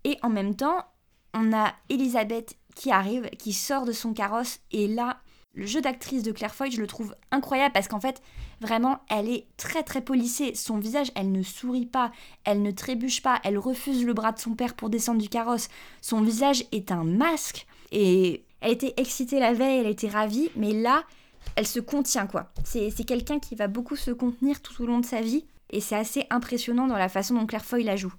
et en même temps, on a Elisabeth qui arrive, qui sort de son carrosse, et là, le jeu d'actrice de Claire Foy, je le trouve incroyable parce qu'en fait, vraiment, elle est très très polissée. Son visage, elle ne sourit pas, elle ne trébuche pas, elle refuse le bras de son père pour descendre du carrosse. Son visage est un masque et elle était excitée la veille, elle était ravie, mais là, elle se contient quoi. C'est quelqu'un qui va beaucoup se contenir tout au long de sa vie et c'est assez impressionnant dans la façon dont Claire Foy la joue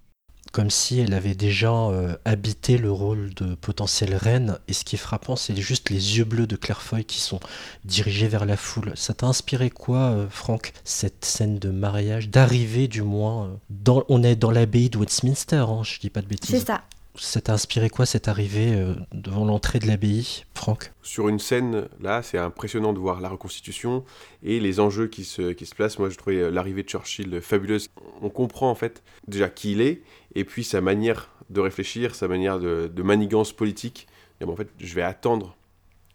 comme si elle avait déjà euh, habité le rôle de potentielle reine. Et ce qui est frappant, c'est juste les yeux bleus de Claire Foy qui sont dirigés vers la foule. Ça t'a inspiré quoi, euh, Franck, cette scène de mariage, d'arrivée du moins euh, dans, On est dans l'abbaye de Westminster, hein, je dis pas de bêtises. C'est ça. Ça t'a inspiré quoi cette arrivée devant l'entrée de l'abbaye, Franck? Sur une scène, là, c'est impressionnant de voir la reconstitution et les enjeux qui se, qui se placent. Moi, je trouvais l'arrivée de Churchill fabuleuse. On comprend en fait déjà qui il est et puis sa manière de réfléchir, sa manière de, manigance politique. en fait, je vais attendre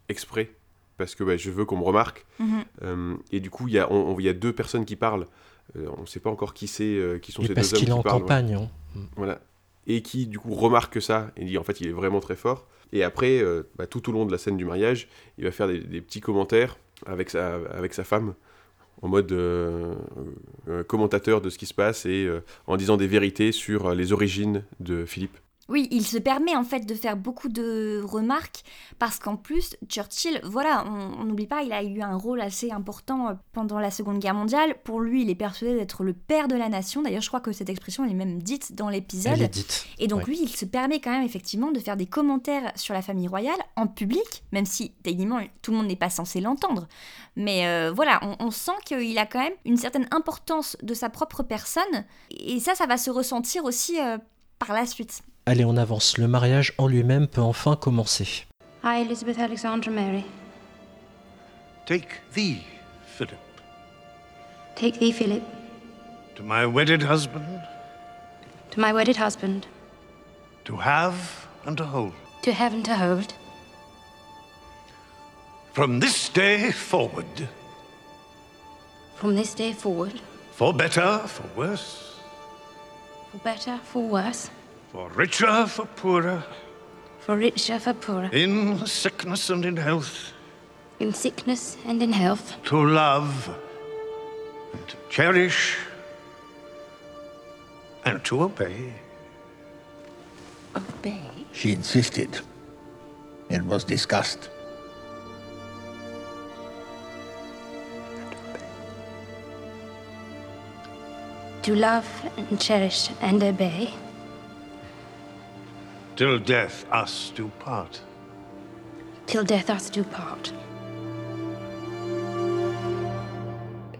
exprès parce que bah, je veux qu'on me remarque. Mhm. Euh, et du coup, il y, a, y a deux personnes qui parlent. Euh, on ne sait pas encore qui c'est, euh, qui sont ces deux hommes qu'il est en campagne. Hein. Voilà. Et qui, du coup, remarque ça et dit en fait, il est vraiment très fort. Et après, bah, tout au long de la scène du mariage, il va faire des, des petits commentaires avec sa, avec sa femme en mode euh, euh, commentateur de ce qui se passe et euh, en disant des vérités sur les origines de Philippe. Oui, il se permet en fait de faire beaucoup de remarques parce qu'en plus, Churchill, voilà, on n'oublie pas, il a eu un rôle assez important euh, pendant la Seconde Guerre mondiale. Pour lui, il est persuadé d'être le père de la nation. D'ailleurs, je crois que cette expression, elle est même dite dans l'épisode. Elle est dite. Et donc, lui, il se permet quand même effectivement de faire des commentaires sur la famille royale en public, même si techniquement tout le monde n'est pas censé l'entendre. Mais euh, voilà, on, on sent qu'il a quand même une certaine importance de sa propre personne. Et ça, ça va se ressentir aussi euh, par la suite. Allez, on avance. Le mariage en lui-même peut enfin commencer. I, Elizabeth Alexandra Mary. Take thee, Philip. Take thee, Philip. To my wedded husband. To my wedded husband. To have and to hold. To have and to hold. From this day forward. From this day forward. For better, for worse. For better, for worse. For richer, for poorer. For richer, for poorer. In sickness and in health. In sickness and in health. To love. And to cherish. And to obey. Obey? She insisted. It was discussed. To love and cherish and obey. Till death us do part. Till death us do part.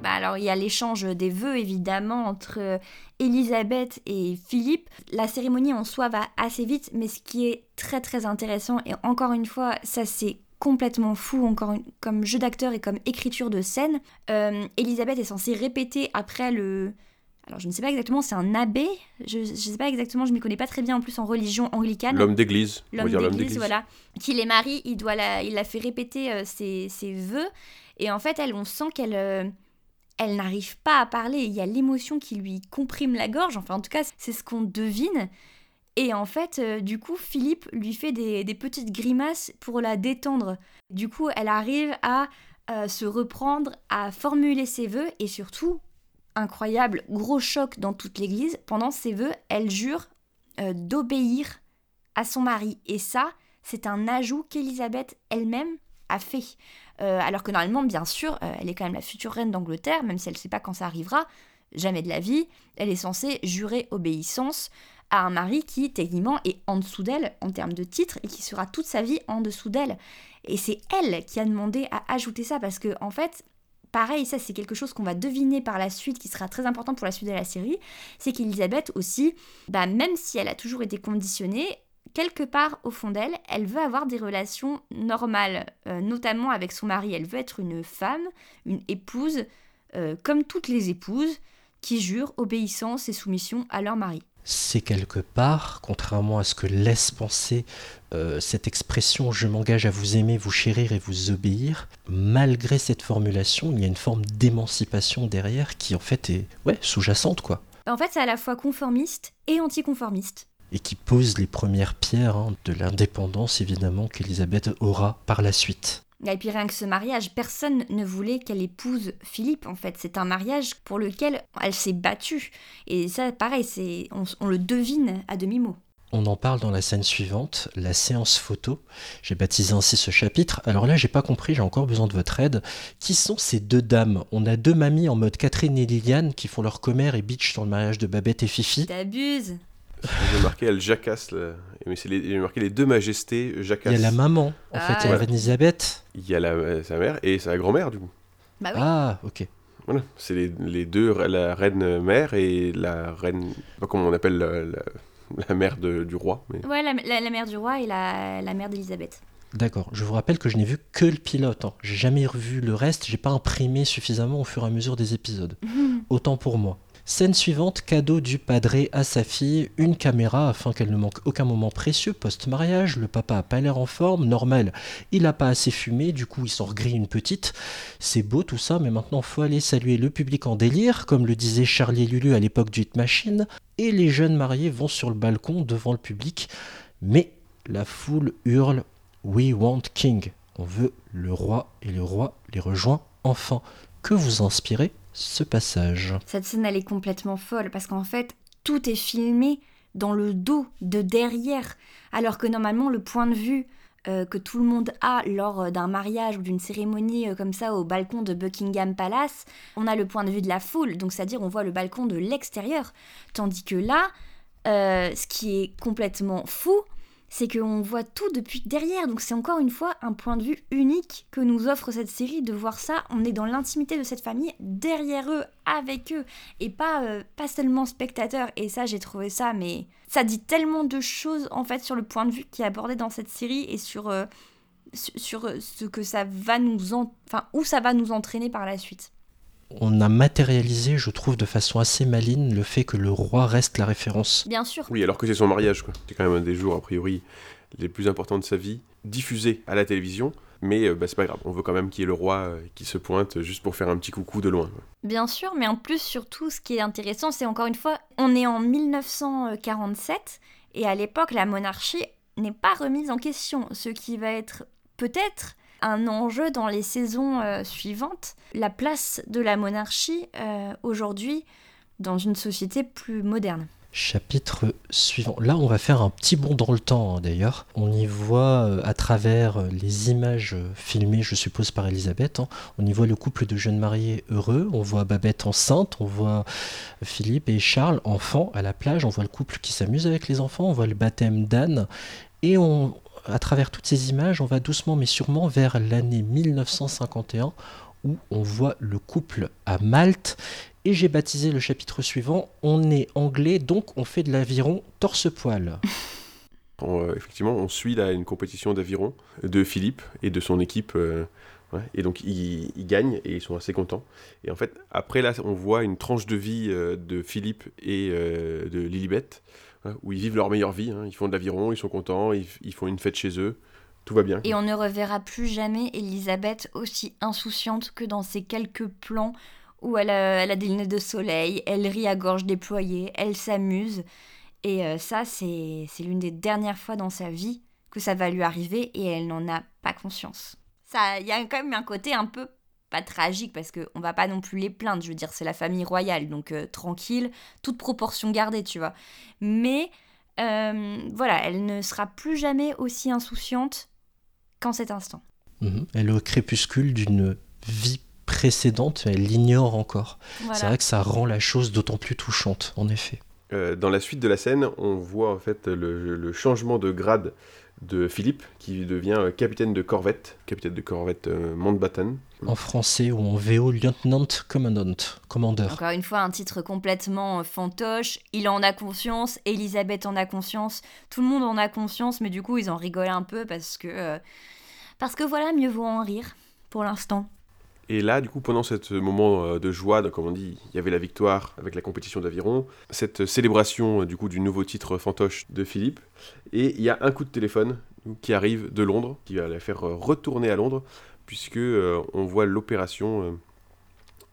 Bah, alors il y a l'échange des vœux évidemment entre euh, Elisabeth et Philippe. La cérémonie en soi va assez vite, mais ce qui est très très intéressant, et encore une fois, ça c'est complètement fou encore comme jeu d'acteur et comme écriture de scène. Euh, Elisabeth est censée répéter après le... Alors je ne sais pas exactement, c'est un abbé, je ne sais pas exactement, je ne m'y connais pas très bien en plus en religion anglicane. L'homme d'église, l'homme d'église, voilà. Qui les marie, il, doit la, il la fait répéter euh, ses, ses, vœux, et en fait, elle, on sent qu'elle... Euh, elle n'arrive pas à parler, il y a l'émotion qui lui comprime la gorge, enfin en tout cas c'est ce qu'on devine. Et en fait, euh, du coup, Philippe lui fait des, petites grimaces pour la détendre. Du coup, elle arrive à euh, se reprendre, à formuler ses vœux et surtout, incroyable, gros choc dans toute l'église, pendant ses vœux, elle jure euh, d'obéir à son mari. Et ça, c'est un ajout qu'Élisabeth elle-même a fait. alors que normalement, bien sûr, elle est quand même la future reine d'Angleterre, même si elle ne sait pas quand ça arrivera, jamais de la vie, elle est censée jurer obéissance à un mari qui techniquement est en dessous d'elle en termes de titre et qui sera toute sa vie en dessous d'elle. Et c'est elle qui a demandé à ajouter ça parce que en fait, pareil, ça c'est quelque chose qu'on va deviner par la suite qui sera très important pour la suite de la série, c'est qu'Elisabeth aussi, bah, même si elle a toujours été conditionnée, quelque part au fond d'elle, elle veut avoir des relations normales, euh, notamment avec son mari. Elle veut être une femme, une épouse, euh, comme toutes les épouses, qui jurent obéissance et soumission à leur mari c'est quelque part, contrairement à ce que laisse penser euh, cette expression je m'engage à vous aimer, vous chérir et vous obéir, malgré cette formulation, il y a une forme d'émancipation derrière qui en fait est ouais, sous-jacente quoi. En fait, c'est à la fois conformiste et anticonformiste. Et qui pose les premières pierres hein, de l'indépendance évidemment qu'Elisabeth aura par la suite. Et puis rien que ce mariage, personne ne voulait qu'elle épouse Philippe en fait. C'est un mariage pour lequel elle s'est battue. Et ça, pareil, c'est on, le devine à demi-mot. On en parle dans la scène suivante, la séance photo. J'ai baptisé ainsi ce chapitre. Alors là, j'ai pas compris, j'ai encore besoin de votre aide. Qui sont ces deux dames? On a deux mamies en mode Catherine et Liliane qui font leur commère et bitch sur le mariage de Babette et Fifi. T'abuses j'ai marqué, elle jacasse. Mais c'est les... marqué les deux majestés jacassent. Il y a la maman, en fait, il y a la Elisabeth. Il y a la... sa mère et sa grand-mère, du coup. Bah oui. Ah, ok. Voilà, c'est les, les, deux, la reine mère et la reine. Pas comment on appelle la, la, mère de, du roi. Mais... Ouais, la, la, mère du roi et la, la mère d'Elisabeth. D'accord. Je vous rappelle que je n'ai vu que le pilote. Hein. J'ai jamais revu le reste. J'ai pas imprimé suffisamment au fur et à mesure des épisodes. Autant pour moi. Scène suivante, cadeau du padré à sa fille, une caméra afin qu'elle ne manque aucun moment précieux post-mariage. Le papa a pas l'air en forme, normal, il a pas assez fumé, du coup il s'en regrille une petite. C'est beau tout ça, mais maintenant faut aller saluer le public en délire, comme le disait Charlie Lulu à l'époque du Hit Machine. Et les jeunes mariés vont sur le balcon devant le public, mais la foule hurle We want King. On veut le roi et le roi les rejoint enfin. Que vous inspirez? Ce passage. Cette scène, elle est complètement folle parce qu'en fait, tout est filmé dans le dos, de derrière, alors que normalement, le point de vue euh, que tout le monde a lors euh, d'un mariage ou d'une cérémonie euh, comme ça au balcon de Buckingham Palace, on a le point de vue de la foule, donc c'est-à-dire on voit le balcon de l'extérieur. Tandis que là, ce qui est complètement fou, c'est qu'on voit tout depuis derrière. Donc c'est encore une fois un point de vue unique que nous offre cette série de voir ça. On est dans l'intimité de cette famille, derrière eux, avec eux, et pas, euh, pas seulement spectateurs. Et ça, j'ai trouvé ça, mais ça dit tellement de choses en fait sur le point de vue qui est abordé dans cette série et sur, euh, sur euh, ce que ça va nous, enfin où ça va nous entraîner par la suite on a matérialisé, je trouve, de façon assez maligne le fait que le roi reste la référence. Bien sûr. Oui, alors que c'est son mariage, quoi. C'est quand même un des jours, a priori, les plus importants de sa vie, diffusé à la télévision. Mais euh, bah, c'est pas grave, on veut quand même qu'il y ait le roi euh, qui se pointe juste pour faire un petit coucou de loin. Bien sûr, mais en plus, surtout, ce qui est intéressant, c'est encore une fois, on est en 1947, et à l'époque, la monarchie n'est pas remise en question, ce qui va être peut-être un enjeu dans les saisons euh, suivantes, la place de la monarchie euh, aujourd'hui dans une société plus moderne. Chapitre suivant. Là, on va faire un petit bond dans le temps, hein, d'ailleurs. On y voit, euh, à travers les images filmées, je suppose, par Elisabeth, hein, on y voit le couple de jeunes mariés heureux. On voit Babette enceinte, on voit Philippe et Charles enfants à la plage, on voit le couple qui s'amuse avec les enfants, on voit le baptême d'Anne. Et on, à travers toutes ces images, on va doucement mais sûrement vers l'année 1951 où on voit le couple à Malte. Et j'ai baptisé le chapitre suivant On est anglais, donc on fait de l'aviron torse-poil. Euh, effectivement, on suit là une compétition d'aviron de Philippe et de son équipe. euh, et donc, ils, gagnent et ils sont assez contents. Et en fait, après, là, on voit une tranche de vie euh, de Philippe et de Lilibet, hein, où ils vivent leur meilleure vie. hein. Ils font de l'aviron, ils sont contents, ils, font une fête chez eux. Tout va bien. Et on ne reverra plus jamais Elisabeth aussi insouciante que dans ces quelques plans où elle a, des lunettes de soleil, elle rit à gorge déployée, elle s'amuse. Et euh, ça, c'est l'une des dernières fois dans sa vie que ça va lui arriver et elle n'en a pas conscience. Il y a quand même un côté un peu pas tragique parce qu'on va pas non plus les plaindre. Je veux dire, c'est la famille royale, donc euh, tranquille, toute proportion gardée, tu vois. Mais euh, voilà, elle ne sera plus jamais aussi insouciante qu'en cet instant. Mhm. Elle est au crépuscule d'une vie précédente, elle l'ignore encore. Voilà. C'est vrai que ça rend la chose d'autant plus touchante, en effet. Euh, dans la suite de la scène, on voit en fait le, le changement de grade de Philippe, qui devient euh, capitaine de corvette, capitaine de corvette euh, Mountbatten. En français ou en VO, Lieutenant Commandant, commandeur. Encore une fois, un titre complètement euh, fantoche. Il en a conscience, Elisabeth en a conscience, tout le monde en a conscience, mais du coup, ils en rigolent un peu parce que. euh, parce que voilà, mieux vaut en rire pour l'instant. Et là, du coup, pendant ce moment euh, de joie, donc, comme on dit, il y avait la victoire avec la compétition d'aviron, cette célébration euh, du coup nouveau titre fantoche de Philippe, et il y a un coup de téléphone qui arrive de Londres, qui va la faire euh, retourner à Londres, puisque euh, on voit l'opération euh,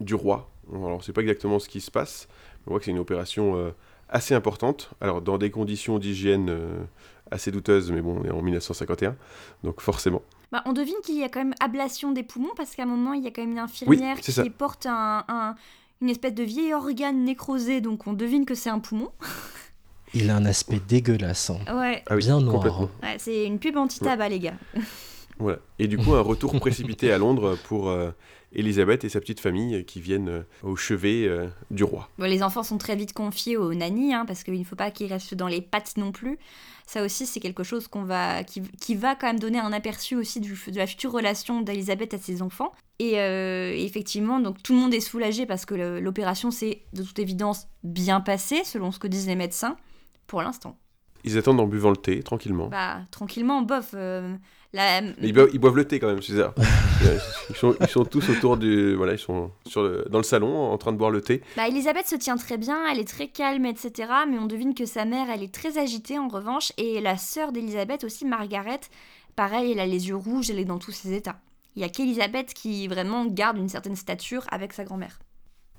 du roi. Alors, on ne sait pas exactement ce qui se passe, mais on voit que c'est une opération euh, assez importante. Alors, dans des conditions d'hygiène euh, assez douteuses, mais bon, on est en 1951, donc forcément. Bah, on devine qu'il y a quand même ablation des poumons parce qu'à un moment, il y a quand même une infirmière ça. qui porte un, un- une espèce de vieil organe nécrosé, donc on devine que c'est un poumon. Il a un aspect dégueulasse, hein. Ouais, Ah oui, bien noir. ouais, c'est une pub anti-tabac, les gars. Voilà. Et du coup, un retour précipité à Londres pour euh, Elisabeth et sa petite famille qui viennent euh, au chevet euh, du roi. Bon, les enfants sont très vite confiés aux nannies, hein, parce qu'il ne faut pas qu'ils restent dans les pattes non plus. Ça aussi, c'est quelque chose qu'on va, qui, qui va quand même donner un aperçu aussi du, de la future relation d'Elisabeth à ses enfants. Et euh, effectivement, donc tout le monde est soulagé parce que l'opération s'est de toute évidence bien passée, selon ce que disent les médecins, pour l'instant. Ils attendent en buvant le thé, tranquillement. Bah, tranquillement, bof. euh, la- Mais ils, boivent, ils boivent le thé quand même, ça. ils, sont, ils sont tous autour du... Voilà, ils sont sur le- dans le salon en train de boire le thé. Bah, Elisabeth se tient très bien, elle est très calme, etc. Mais on devine que sa mère, elle est très agitée en revanche. Et la sœur d'Elisabeth aussi, Margaret, pareil, elle a les yeux rouges, elle est dans tous ses états. Il y a qu'Elisabeth qui vraiment garde une certaine stature avec sa grand-mère.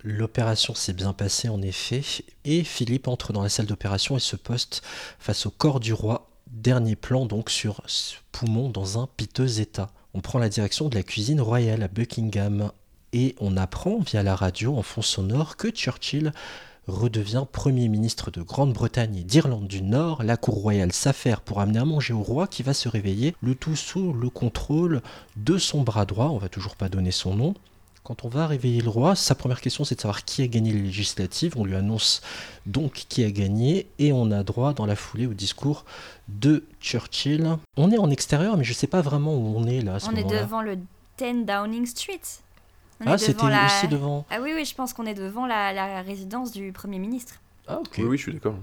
L'opération s'est bien passée en effet, et Philippe entre dans la salle d'opération et se poste face au corps du roi. Dernier plan donc sur ce poumon dans un piteux état. On prend la direction de la cuisine royale à Buckingham et on apprend via la radio en fond sonore que Churchill redevient Premier ministre de Grande-Bretagne et d'Irlande du Nord. La cour royale s'affaire pour amener à manger au roi qui va se réveiller, le tout sous le contrôle de son bras droit, on va toujours pas donner son nom. Quand on va réveiller le roi, sa première question c'est de savoir qui a gagné les législatives. On lui annonce donc qui a gagné et on a droit dans la foulée au discours de Churchill. On est en extérieur mais je sais pas vraiment où on est là à ce on est devant le 10 Downing Street. On Ah c'était la- aussi devant... Ah oui, oui, je pense qu'on est devant la, la résidence du Premier ministre. Ah ok. Oui, oui, je suis d'accord.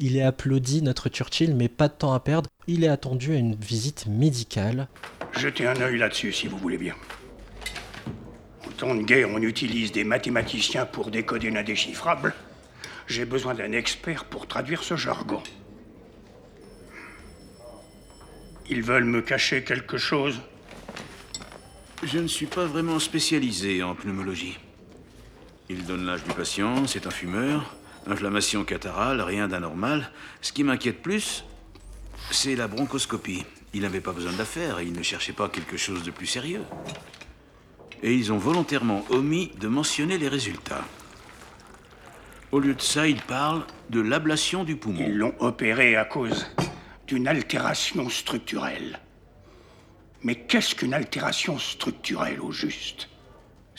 Il est applaudi notre Churchill mais pas de temps à perdre. Il est attendu à une visite médicale. Jetez un œil là-dessus si vous voulez bien. En temps de guerre, on utilise des mathématiciens pour décoder l'indéchiffrable. J'ai besoin d'un expert pour traduire ce jargon. Ils veulent me cacher quelque chose Je ne suis pas vraiment spécialisé en pneumologie. Il donne l'âge du patient, c'est un fumeur, inflammation catarrhale, rien d'anormal. Ce qui m'inquiète plus, c'est la bronchoscopie. Il n'avait pas besoin de la faire et il ne cherchait pas quelque chose de plus sérieux. Et ils ont volontairement omis de mentionner les résultats. Au lieu de ça, ils parlent de l'ablation du poumon. Ils l'ont opéré à cause d'une altération structurelle. Mais qu'est-ce qu'une altération structurelle au juste?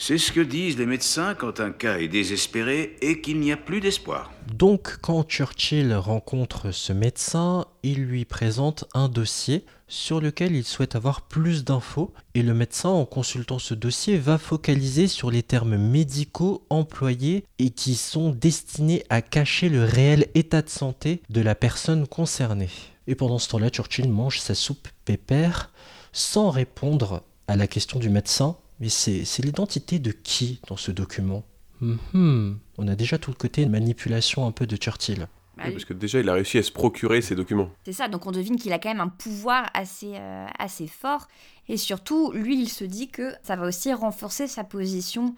C'est ce que disent les médecins quand un cas est désespéré et qu'il n'y a plus d'espoir. Donc quand Churchill rencontre ce médecin, il lui présente un dossier sur lequel il souhaite avoir plus d'infos et le médecin en consultant ce dossier va focaliser sur les termes médicaux employés et qui sont destinés à cacher le réel état de santé de la personne concernée. Et pendant ce temps-là, Churchill mange sa soupe pépère sans répondre à la question du médecin mais c'est l'identité de qui dans ce document? Mhm. On a déjà tout le côté de manipulation un peu de Churchill. Bah parce que déjà, il a réussi à se procurer ces documents. C'est ça, donc on devine qu'il a quand même un pouvoir assez, euh, assez fort. Et surtout, lui, il se dit que ça va aussi renforcer sa position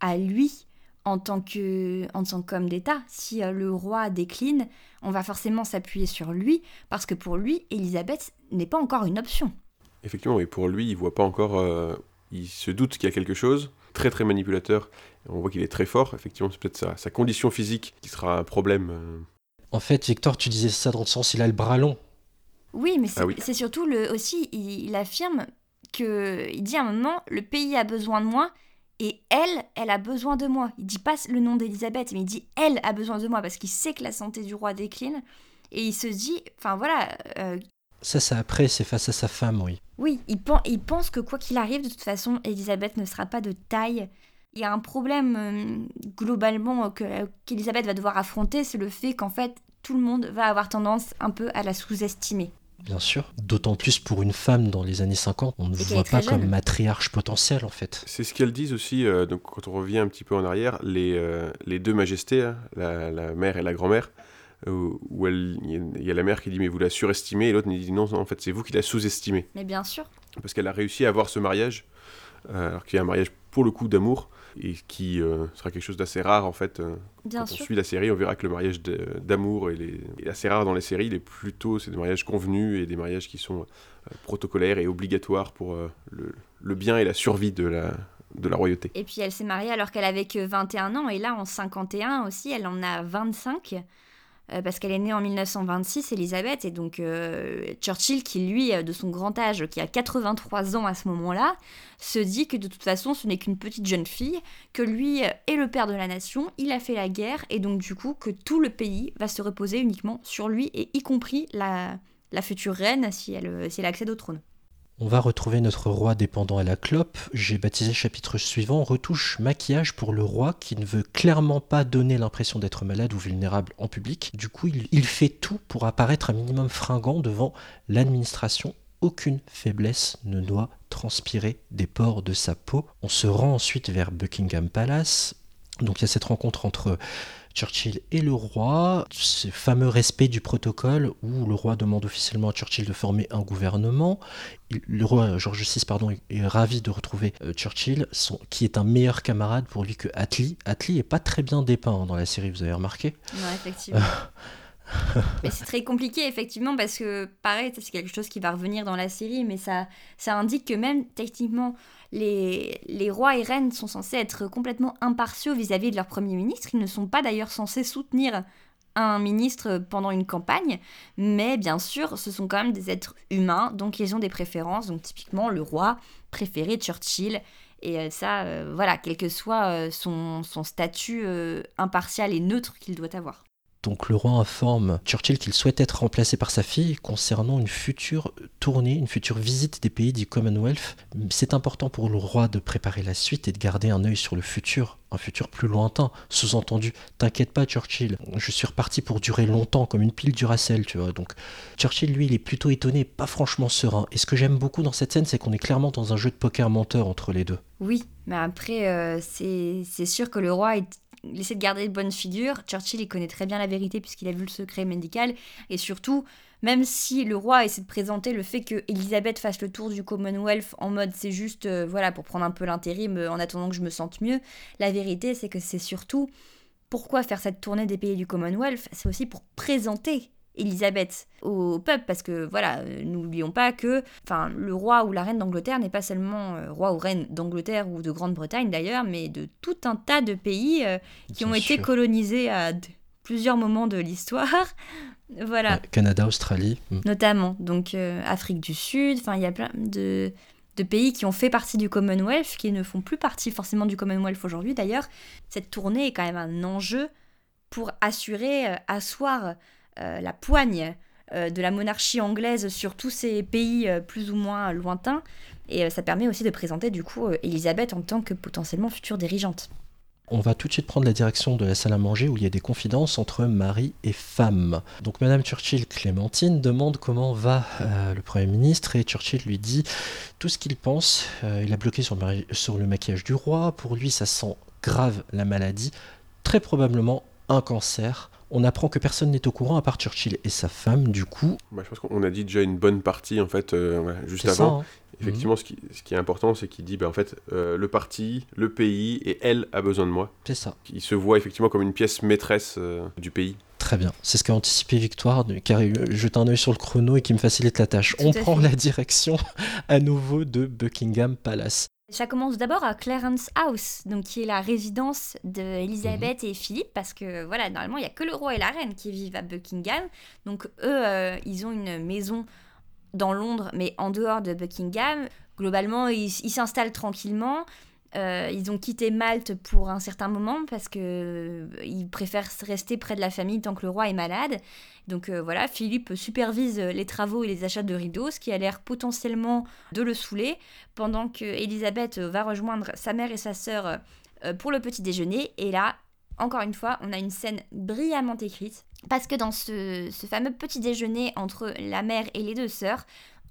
à lui en tant que en tant qu'homme d'État. Si euh, le roi décline, on va forcément s'appuyer sur lui, parce que pour lui, Elisabeth n'est pas encore une option. Effectivement, et pour lui, il voit pas encore euh, il se doute qu'il y a quelque chose, très très manipulateur, on voit qu'il est très fort, effectivement c'est peut-être sa, condition physique qui sera un problème. Euh. En fait, Victor, tu disais ça dans le sens, il a le bras long. Oui, mais c'est ah surtout le, aussi, il, affirme que, il dit à un moment, le pays a besoin de moi, et elle, elle a besoin de moi. Il dit pas le nom d'Elisabeth, mais il dit elle a besoin de moi parce qu'il sait que la santé du roi décline. Et il se dit, enfin voilà, euh, ça, c'est après, c'est face à sa femme, oui. Oui, il, il pense que quoi qu'il arrive, de toute façon, Elisabeth ne sera pas de taille. Il y a un problème euh, globalement qu'Elisabeth va devoir affronter, c'est le fait qu'en fait, tout le monde va avoir tendance un peu à la sous-estimer. Bien sûr, d'autant plus pour une femme dans les années 50, on ne voit pas comme matriarche potentielle en fait. C'est ce qu'elles disent aussi, euh, donc quand on revient un petit peu en arrière, les, euh, les deux majestés, hein, la, la, mère et la grand-mère, où il y a la mère qui dit mais vous la surestimez et l'autre dit non, en fait c'est vous qui la sous-estimez. Mais bien sûr. Parce qu'elle a réussi à avoir ce mariage, euh, alors qu'il y a un mariage pour le coup d'amour et qui euh, sera quelque chose d'assez rare en fait. Euh, bien quand on suit la série, on verra que le mariage d'amour est, assez rare dans les séries. Il est plutôt c'est des mariages convenus et des mariages qui sont protocolaires et obligatoires pour le, le, bien et la survie de la, de la royauté. Et puis elle s'est mariée alors qu'elle avait que 21 ans et là en 51 aussi, elle en a 25. Euh, parce qu'elle est née en 1926, Elisabeth, et donc euh, Churchill, qui lui, euh, de son grand âge, qui a 83 ans à ce moment-là, se dit que de toute façon, ce n'est qu'une petite jeune fille, que lui est le père de la nation, il a fait la guerre, et donc du coup que tout le pays va se reposer uniquement sur lui, et y compris la, future reine si elle accède au trône. On va retrouver notre roi dépendant à la clope. J'ai baptisé chapitre suivant Retouche maquillage pour le roi qui ne veut clairement pas donner l'impression d'être malade ou vulnérable en public. Du coup, il, fait tout pour apparaître un minimum fringant devant l'administration. Aucune faiblesse ne doit transpirer des pores de sa peau. On se rend ensuite vers Buckingham Palace. Donc il y a cette rencontre entre Churchill et le roi, ce fameux respect du protocole où le roi demande officiellement à Churchill de former un gouvernement. Le roi George VI pardon, est ravi de retrouver euh, Churchill, qui est un meilleur camarade pour lui que Attlee. Attlee est pas très bien dépeint dans la série, vous avez remarqué effectivement. mais c'est très compliqué, effectivement, parce que, pareil, c'est quelque chose qui va revenir dans la série, mais ça, ça indique que même, techniquement, les, rois et reines sont censés être complètement impartiaux vis-à-vis de leur premier ministre. Ils ne sont pas d'ailleurs censés soutenir un ministre pendant une campagne, mais bien sûr, ce sont quand même des êtres humains, donc ils ont des préférences. Donc typiquement, le roi préféré Churchill, et euh, ça, euh, voilà, quel que soit euh, son statut impartial et neutre qu'il doit avoir. Donc le roi informe Churchill qu'il souhaite être remplacé par sa fille concernant une future tournée, une future visite des pays du Commonwealth. C'est important pour le roi de préparer la suite et de garder un œil sur le futur, un futur plus lointain. Sous-entendu, t'inquiète pas Churchill, je suis reparti pour durer longtemps comme une pile Duracell, tu vois. Donc Churchill, lui, il est plutôt étonné, pas franchement serein. Et ce que j'aime beaucoup dans cette scène, c'est qu'on est clairement dans un jeu de poker menteur entre les deux. Oui, mais après, euh, c'est sûr que le roi est essaie de garder de bonnes figures. Churchill, il connaît très bien la vérité puisqu'il a vu le secret médical. Et surtout, même si le roi essaie de présenter le fait que Elisabeth fasse le tour du Commonwealth en mode c'est juste euh, voilà pour prendre un peu l'intérim euh, en attendant que je me sente mieux, la vérité c'est que c'est surtout pourquoi faire cette tournée des pays du Commonwealth? C'est aussi pour présenter Elisabeth au peuple parce que voilà euh, n'oublions pas que enfin le roi ou la reine d'Angleterre n'est pas seulement euh, roi ou reine d'Angleterre ou de Grande-Bretagne d'ailleurs mais de tout un tas de pays euh, qui ont été colonisés à plusieurs moments de l'histoire voilà Canada Australie hmm. notamment donc Afrique du Sud enfin il y a plein de de pays qui ont fait partie du Commonwealth, qui ne font plus partie forcément du Commonwealth aujourd'hui d'ailleurs. Cette tournée est quand même un enjeu pour assurer, asseoir la poigne euh, de la monarchie anglaise sur tous ces pays plus ou moins lointains. Et ça permet aussi de présenter du coup Elisabeth en tant que potentiellement future dirigeante. On va tout de suite prendre la direction de la salle à manger où il y a des confidences entre mari et femme. Donc Madame Churchill Clémentine demande comment va le Premier ministre et Churchill lui dit tout ce qu'il pense. il a bloqué sur le maquillage du roi. Pour lui, ça sent grave la maladie. Très probablement un cancer. On apprend que personne n'est au courant à part Churchill et sa femme, du coup. Bah, je pense qu'on a dit déjà une bonne partie, en fait, euh, juste avant. Hein. Effectivement, ce, qui, ce, qui, est important, c'est qu'il dit, bah, en fait, euh, le parti, le pays, et elle a besoin de moi. C'est ça. Il se voit effectivement comme une pièce maîtresse euh, du pays. Très bien. C'est ce qu'a anticipé Victoire, car il jette un œil sur le chrono et qui me facilite la tâche. On prend la direction à nouveau de Buckingham Palace. Ça commence d'abord à Clarence House, donc qui est la résidence d'Elisabeth mhm. et Philippe, parce que voilà, normalement, il n'y a que le roi et la reine qui vivent à Buckingham. Donc eux, euh, ils ont une maison dans Londres, mais en dehors de Buckingham. Globalement, ils s'installent tranquillement. Euh, ils ont quitté Malte pour un certain moment parce que euh, ils préfèrent rester près de la famille tant que le roi est malade. Donc euh, voilà, Philippe supervise les travaux et les achats de rideaux, ce qui a l'air potentiellement de le saouler, pendant que Elisabeth va rejoindre sa mère et sa sœur pour le petit déjeuner. Et là, encore une fois, on a une scène brillamment écrite. Parce que dans ce fameux petit déjeuner entre la mère et les deux sœurs,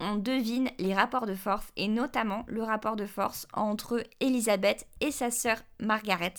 on devine les rapports de force et notamment le rapport de force entre Elisabeth et sa sœur Margaret.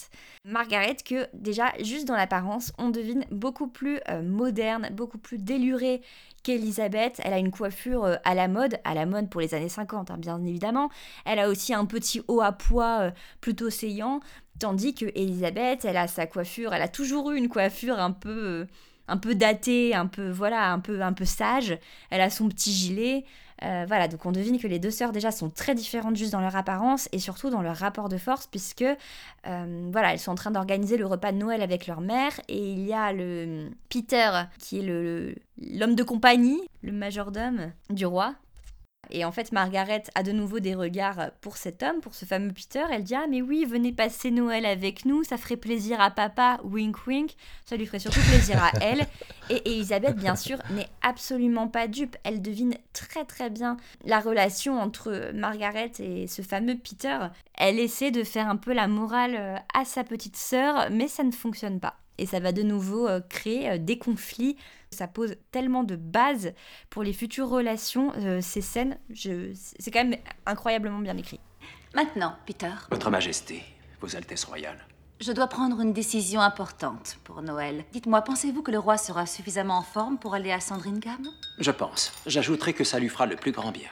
Margaret que déjà juste dans l'apparence on devine beaucoup plus euh, moderne, beaucoup plus délurée qu'Elisabeth. Elle a une coiffure euh, à la mode, à la mode pour les années 50 hein, bien évidemment. Elle a aussi un petit haut à pois euh, plutôt saillant, tandis que Elisabeth, elle a sa coiffure, elle a toujours eu une coiffure un peu un peu datée, un peu voilà, un peu un peu sage. Elle a son petit gilet. Euh, voilà, donc on devine que les deux sœurs déjà sont très différentes juste dans leur apparence et surtout dans leur rapport de force puisque euh, voilà, elles sont en train d'organiser le repas de Noël avec leur mère et il y a le Peter qui est l'homme de compagnie, le majordome du roi et en fait, Margaret a de nouveau des regards pour cet homme, pour ce fameux Peter. Elle dit Ah, mais oui, venez passer Noël avec nous, ça ferait plaisir à papa, wink wink. Ça lui ferait surtout plaisir à elle. Et Elisabeth, bien sûr, n'est absolument pas dupe. Elle devine très très bien la relation entre Margaret et ce fameux Peter. Elle essaie de faire un peu la morale à sa petite sœur, mais ça ne fonctionne pas. Et ça va de nouveau euh, créer euh, des conflits. Ça pose tellement de bases pour les futures relations. Euh, ces scènes, c'est quand même incroyablement bien écrit. Maintenant, Peter. Votre Majesté, Vos Altesses Royales. Je dois prendre une décision importante pour Noël. Dites-moi, pensez-vous que le roi sera suffisamment en forme pour aller à Sandringham? Je pense. J'ajouterai que ça lui fera le plus grand bien.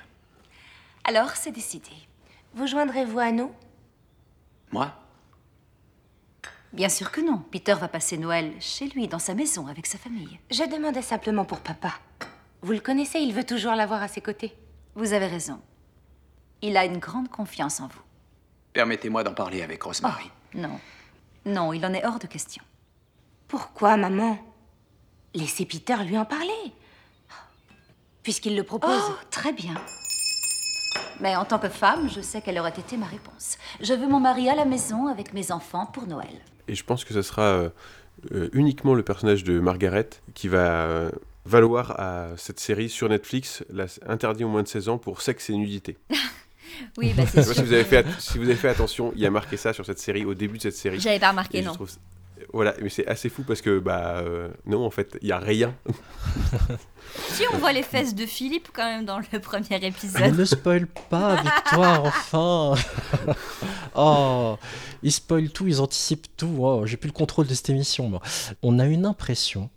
Alors, c'est décidé. Vous joindrez-vous à nous? Moi? Bien sûr que non. Peter va passer Noël chez lui, dans sa maison, avec sa famille. Je demandais simplement pour papa. Vous le connaissez, il veut toujours l'avoir à ses côtés. Vous avez raison. Il a une grande confiance en vous. Permettez-moi d'en parler avec Rosemary. Oh, non. Non, il en est hors de question. Pourquoi, maman? Laissez Peter lui en parler. Puisqu'il le propose. Oh, très bien. Mais en tant que femme, je sais quelle aurait été ma réponse. Je veux mon mari à la maison avec mes enfants pour Noël. Et je pense que ce sera euh, euh, uniquement le personnage de Margaret qui va euh, valoir à cette série sur Netflix la, interdit au moins de 16 ans pour sexe et nudité. oui, bah c'est sûr. Si vous, avez fait, si vous avez fait attention, il y a marqué ça sur cette série, au début de cette série. J'avais pas remarqué, non. Voilà, mais c'est assez fou parce que, bah, non, en fait, il y a rien. si, on voit les fesses de Philippe quand même dans le premier épisode. Mais ne spoil pas, Victoire, enfin Oh, ils spoilent tout, ils anticipent tout. Oh, J'ai plus le contrôle de cette émission, moi. On a une impression,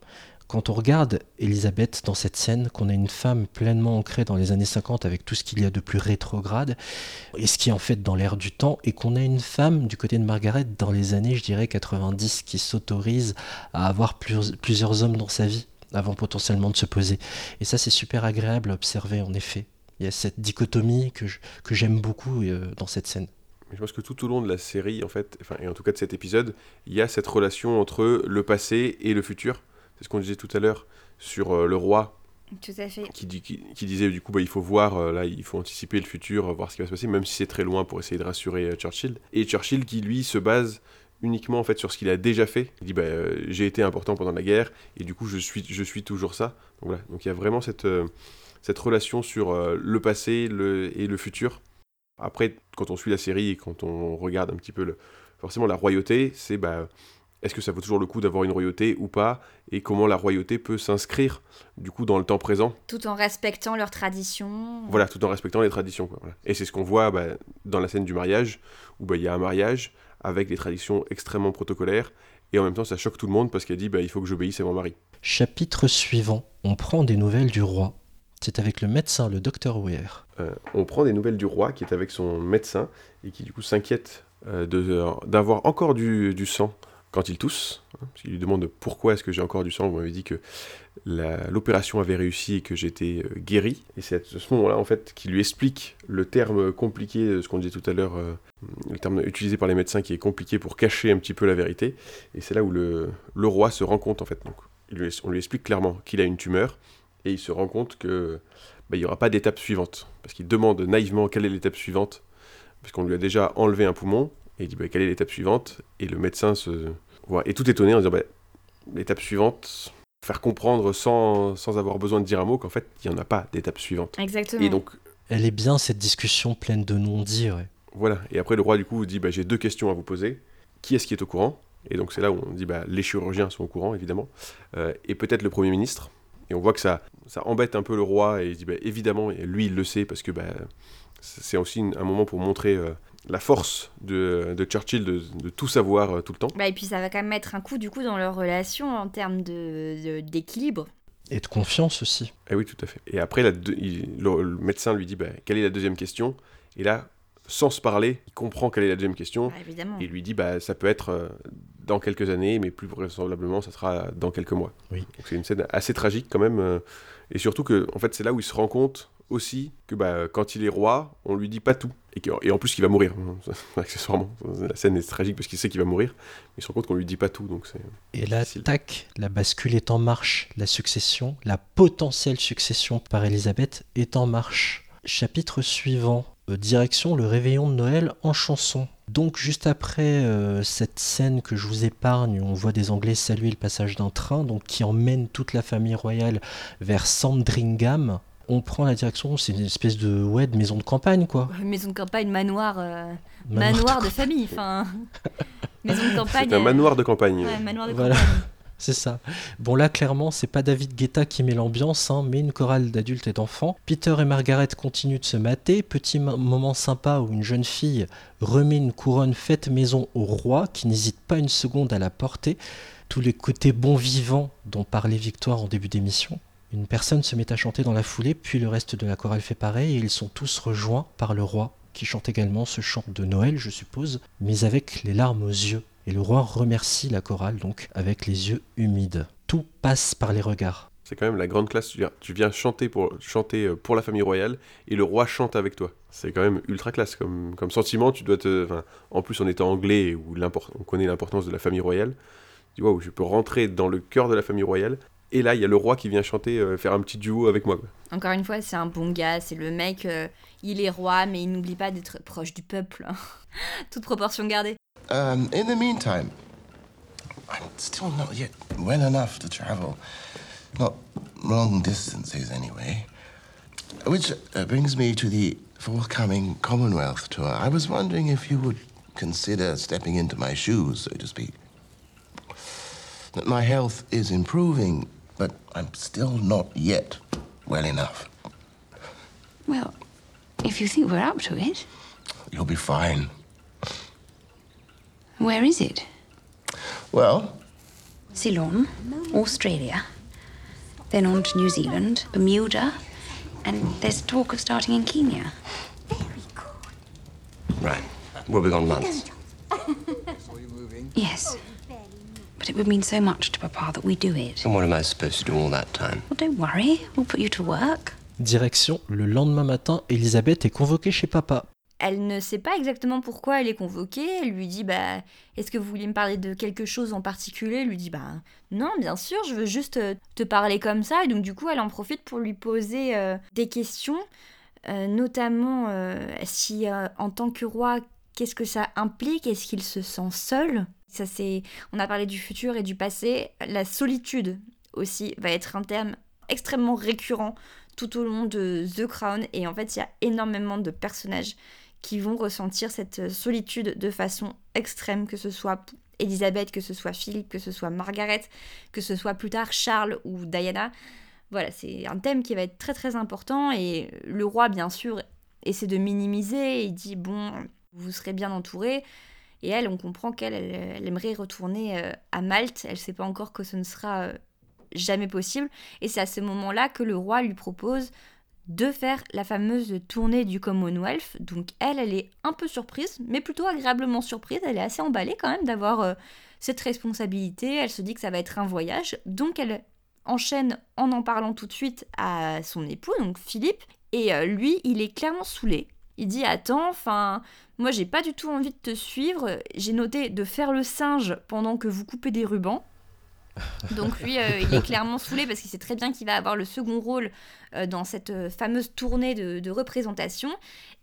quand on regarde Elisabeth dans cette scène, qu'on a une femme pleinement ancrée dans les années 50 avec tout ce qu'il y a de plus rétrograde, et ce qui est en fait dans l'air du temps, et qu'on a une femme du côté de Margaret dans les années, je dirais, 90, qui s'autorise à avoir plusieurs hommes dans sa vie avant potentiellement de se poser. Et ça, c'est super agréable à observer, en effet. Il y a cette dichotomie que, j'aime beaucoup euh, dans cette scène. Je pense que tout au long de la série, en fait, enfin, et en tout cas de cet épisode, il y a cette relation entre le passé et le futur. C'est ce qu'on disait tout à l'heure sur euh, le roi Tout à fait. Qui, dit- qui- qui disait du coup bah, il faut voir, euh, là il faut anticiper le futur, euh, voir ce qui va se passer, même si c'est très loin pour essayer de rassurer Churchill. Et Churchill qui lui se base uniquement en fait sur ce qu'il a déjà fait. Il dit bah, euh, j'ai été important pendant la guerre et du coup je suis, je suis toujours ça. Donc voilà, donc il y a vraiment cette, euh, cette relation sur euh, le passé le, et le futur. Après, quand on suit la série et quand on regarde un petit peu le, forcément la royauté, c'est bah, est-ce que ça vaut toujours le coup d'avoir une royauté ou pas et comment la royauté peut s'inscrire du coup dans le temps présent? Tout en respectant leurs traditions. voilà, tout en respectant les traditions. quoi, voilà. Et c'est ce qu'on voit bah, dans la scène du mariage, où bah, il y a un mariage avec des traditions extrêmement protocolaires, et en même temps ça choque tout le monde parce qu'elle dit bah, il faut que j'obéisse à mon mari. Chapitre suivant, on prend des nouvelles du roi. C'est avec le médecin, le docteur Weir. Euh, on prend des nouvelles du roi qui est avec son médecin et qui du coup s'inquiète euh, de- d'avoir encore du, du sang quand il tousse. hein, parce qu'il lui demande pourquoi est-ce que j'ai encore du sang. Vous m'avez dit que l'opération avait réussi et que j'étais euh, guéri. Et c'est à ce moment-là en fait qu'il lui explique le terme compliqué, euh, ce qu'on disait tout à l'heure, euh, le terme utilisé par les médecins qui est compliqué pour cacher un petit peu la vérité. Et c'est là où le, roi se rend compte en fait. Donc, on lui explique clairement qu'il a une tumeur et il se rend compte que bah, il n'y aura pas d'étape suivante. Parce qu'il demande naïvement quelle est l'étape suivante, parce qu'on lui a déjà enlevé un poumon, et il dit bah, quelle est l'étape suivante, et le médecin se voilà, est tout étonné en disant bah, l'étape suivante, faire comprendre sans, sans avoir besoin de dire un mot qu'en fait il n'y en a pas d'étape suivante. Exactement. Et donc Elle est bien cette discussion pleine de non-dits, ouais. voilà, et après le roi du coup dit bah, j'ai deux questions à vous poser, qui est-ce qui est au courant? Et donc c'est là où on dit bah, les chirurgiens sont au courant évidemment, Euh, et peut-être le Premier ministre. Et on voit que ça, ça embête un peu le roi, et il dit bah, évidemment, et lui il le sait, parce que bah, c'est aussi un moment pour montrer euh, la force de, de Churchill de, de tout savoir euh, tout le temps. Bah, et puis ça va quand même mettre un coup du coup dans leur relation en termes de- de- d'équilibre. Et de confiance aussi. Eh oui, tout à fait. Et après, la deux- il- le, le médecin lui dit bah, quelle est la deuxième question? Et là, sans se parler, il comprend quelle est la deuxième question. Bah, évidemment. Et il lui dit bah, ça peut être euh, dans quelques années, mais plus vraisemblablement, ça sera dans quelques mois. Oui. C'est une scène assez tragique quand même. euh, et surtout que, en fait, c'est là où il se rend compte aussi que bah, quand il est roi, on lui dit pas tout. Et, que- et en plus qu'il va mourir, hein, accessoirement. La scène est tragique parce qu'il sait qu'il va mourir, mais il se rend compte qu'on lui dit pas tout. Donc Et là, tac, la bascule est en marche. La succession, la potentielle succession par Elisabeth est en marche. Chapitre suivant. euh, direction le réveillon de Noël en chanson. Donc juste après euh, cette scène que je vous épargne, on voit des Anglais saluer le passage d'un train, donc qui emmène toute la famille royale vers Sandringham. On prend la direction, c'est une espèce de ouais de maison de campagne quoi. Maison de campagne, manoir, euh, Manoir manoir, de de famille, enfin. Maison de campagne. c'est un manoir de campagne. Ouais, manoir de Voilà. campagne. C'est ça. Bon là clairement c'est pas David Guetta qui met l'ambiance, hein, mais une chorale d'adultes et d'enfants. Peter et Margaret continuent de se mater. Petit mo- moment sympa où une jeune fille remet une couronne faite maison au roi qui n'hésite pas une seconde à la porter. Tous les côtés bons vivants dont parlait Victoire en début d'émission. Une personne se met à chanter dans la foulée, puis le reste de la chorale fait pareil et ils sont tous rejoints par le roi qui chante également ce chant de Noël, je suppose, mais avec les larmes aux yeux. Et le roi remercie la chorale donc avec les yeux humides. Tout passe par les regards. C'est quand même la grande classe. Tu viens, chanter, pour, chanter euh, pour la famille royale et le roi chante avec toi. C'est quand même ultra classe comme, comme sentiment. Tu dois te, en plus, en étant anglais où on connaît l'importance de la famille royale, tu vois, où je peux rentrer dans le cœur de la famille royale. Et là, il y a le roi qui vient chanter, euh, faire un petit duo avec moi. quoi. Encore une fois, c'est un bon gars, c'est le mec, euh, il est roi, mais il n'oublie pas d'être proche du peuple. hein. Toute proportion gardée. Um, in the meantime, I'm still not yet well enough to travel. Not long distances, anyway. Which uh, brings me to the forthcoming Commonwealth tour. I was wondering if you would consider stepping into my shoes, so to speak. My health is improving, but I'm still not yet well enough. Well, if you think we're up to it, You'll be fine. where is it? Well, Ceylon, Australia, then on to New Zealand, Bermuda, and there's talk of starting in Kenya. Very good. Right. We'll be gone months. Yes. But it would mean so much to Papa that we do it. And what am I supposed to do all that time? Well, don't worry, we'll put you to work. Direction, le lendemain matin, Elisabeth est convoquée chez papa. Elle ne sait pas exactement pourquoi elle est convoquée. Elle lui dit bah est-ce que vous voulez me parler de quelque chose en particulier? Elle lui dit bah non bien sûr je veux juste euh, te parler comme ça et donc du coup elle en profite pour lui poser euh, des questions, euh, notamment si en tant que roi qu'est-ce que ça implique? Est-ce qu'il se sent seul? Ça c'est on a parlé du futur et du passé. La solitude aussi va être un terme extrêmement récurrent tout au long de The Crown et en fait il y a énormément de personnages qui vont ressentir cette solitude de façon extrême, que ce soit Elisabeth, que ce soit Philippe, que ce soit Margaret, que ce soit plus tard Charles ou Diana. Voilà, c'est un thème qui va être très très important et le roi, bien sûr, essaie de minimiser. Il dit Bon, vous serez bien entouré. Et elle, on comprend qu'elle elle, aimerait retourner euh, à Malte. Elle ne sait pas encore que ce ne sera euh, jamais possible. Et c'est à ce moment-là que le roi lui propose de faire la fameuse tournée du Commonwealth. Donc elle, elle est un peu surprise, mais plutôt agréablement surprise. Elle est assez emballée quand même d'avoir euh, cette responsabilité. Elle se dit que ça va être un voyage. Donc elle enchaîne en en parlant tout de suite à son époux, donc Philippe. Et euh, lui, il est clairement saoulé. Il dit Attends, enfin, moi j'ai pas du tout envie de te suivre. J'ai noté de faire le singe pendant que vous coupez des rubans. Donc lui, euh, il est clairement saoulé parce qu'il sait très bien qu'il va avoir le second rôle euh, dans cette euh, fameuse tournée de, représentation.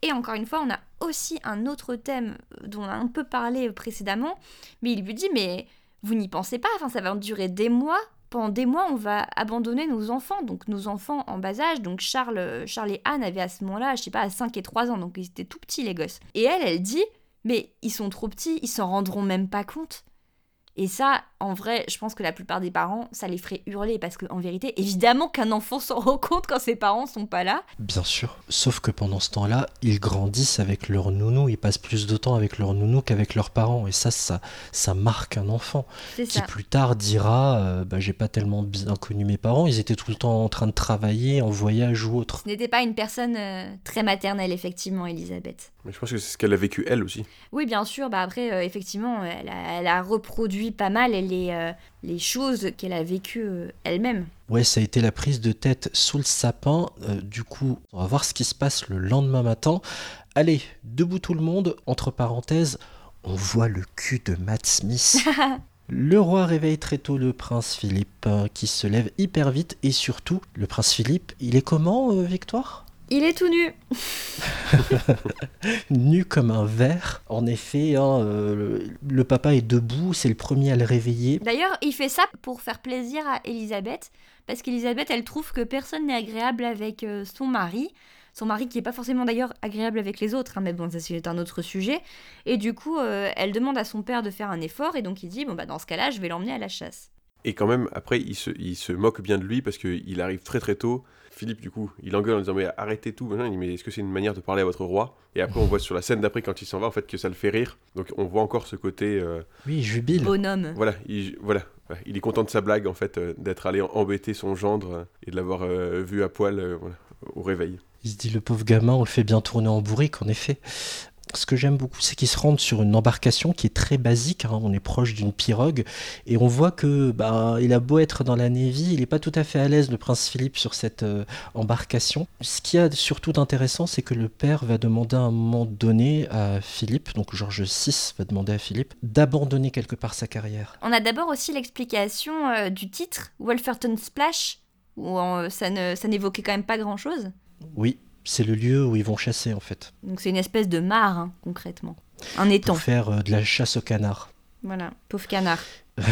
Et encore une fois, on a aussi un autre thème dont on a un peu parlé précédemment, mais il lui dit, mais vous n'y pensez pas, enfin, ça va durer des mois. Pendant des mois, on va abandonner nos enfants, donc nos enfants en bas âge. Donc Charles, Charles et Anne avaient à ce moment-là, je sais pas, 5 et 3 ans, donc ils étaient tout petits les gosses. Et elle, elle dit, mais ils sont trop petits, ils s'en rendront même pas compte. Et ça, en vrai, je pense que la plupart des parents, ça les ferait hurler parce qu'en vérité, évidemment qu'un enfant s'en rend compte quand ses parents sont pas là. Bien sûr. Sauf que pendant ce temps-là, ils grandissent avec leur nounou, ils passent plus de temps avec leur nounou qu'avec leurs parents. Et ça, ça, ça marque un enfant. Qui plus tard dira euh, bah, J'ai pas tellement bien connu mes parents, ils étaient tout le temps en train de travailler, en voyage ou autre. Ce n'était pas une personne euh, très maternelle, effectivement, Elisabeth. Mais je pense que c'est ce qu'elle a vécu elle aussi. Oui, bien sûr. Bah après, euh, effectivement, elle a, elle a, reproduit pas mal les, euh, les choses qu'elle a vécues euh, elle-même. Ouais, ça a été la prise de tête sous le sapin. Euh, du coup, on va voir ce qui se passe le lendemain matin. Allez, debout tout le monde. Entre parenthèses, on voit le cul de Matt Smith. Le roi réveille très tôt le prince Philippe, qui se lève hyper vite, et surtout, le prince Philippe, il est comment, Victoire? Il est tout nu. nu comme un verre. En effet, hein, euh, le, papa est debout, c'est le premier à le réveiller. D'ailleurs, il fait ça pour faire plaisir à Elisabeth, parce qu'Elisabeth, elle trouve que personne n'est agréable avec euh, son mari. Son mari qui n'est pas forcément d'ailleurs agréable avec les autres, hein, mais bon, ça c'est un autre sujet. Et du coup, euh, elle demande à son père de faire un effort, et donc il dit, bon bah dans ce cas-là, je vais l'emmener à la chasse. Et quand même, après, il se, il se moque bien de lui parce qu'il arrive très très tôt Philippe, du coup, il engueule en disant Mais arrêtez tout. Il dit Mais est-ce que c'est une manière de parler à votre roi? Et après, on voit sur la scène d'après, quand il s'en va, en fait, que ça le fait rire. Donc, on voit encore ce côté. Euh, oui, jubile. Bonhomme. Voilà il, voilà, il est content de sa blague, en fait, euh, d'être allé embêter son gendre euh, et de l'avoir vu à poil au réveil. Il se dit Le pauvre gamin, on le fait bien tourner en bourrique, en effet ce que j'aime beaucoup, c'est qu'ils se rendent sur une embarcation qui est très basique. Hein. on est proche d'une pirogue et on voit que bah, il a beau être dans la Navy, il n'est pas tout à fait à l'aise, le prince Philippe, sur cette euh, embarcation. Ce qui a surtout d'intéressant, c'est que le père va demander à un moment donné à Philippe, donc Georges VI va demander à Philippe, d'abandonner quelque part sa carrière. On a d'abord aussi l'explication euh, du titre, Wolferton Splash, où euh, ça n'évoquait quand même pas grand-chose. Oui, c'est le lieu où ils vont chasser en fait. Donc c'est une espèce de mare hein, concrètement, un étang. Pour faire euh, de la chasse au canard. Voilà, pauvre canard.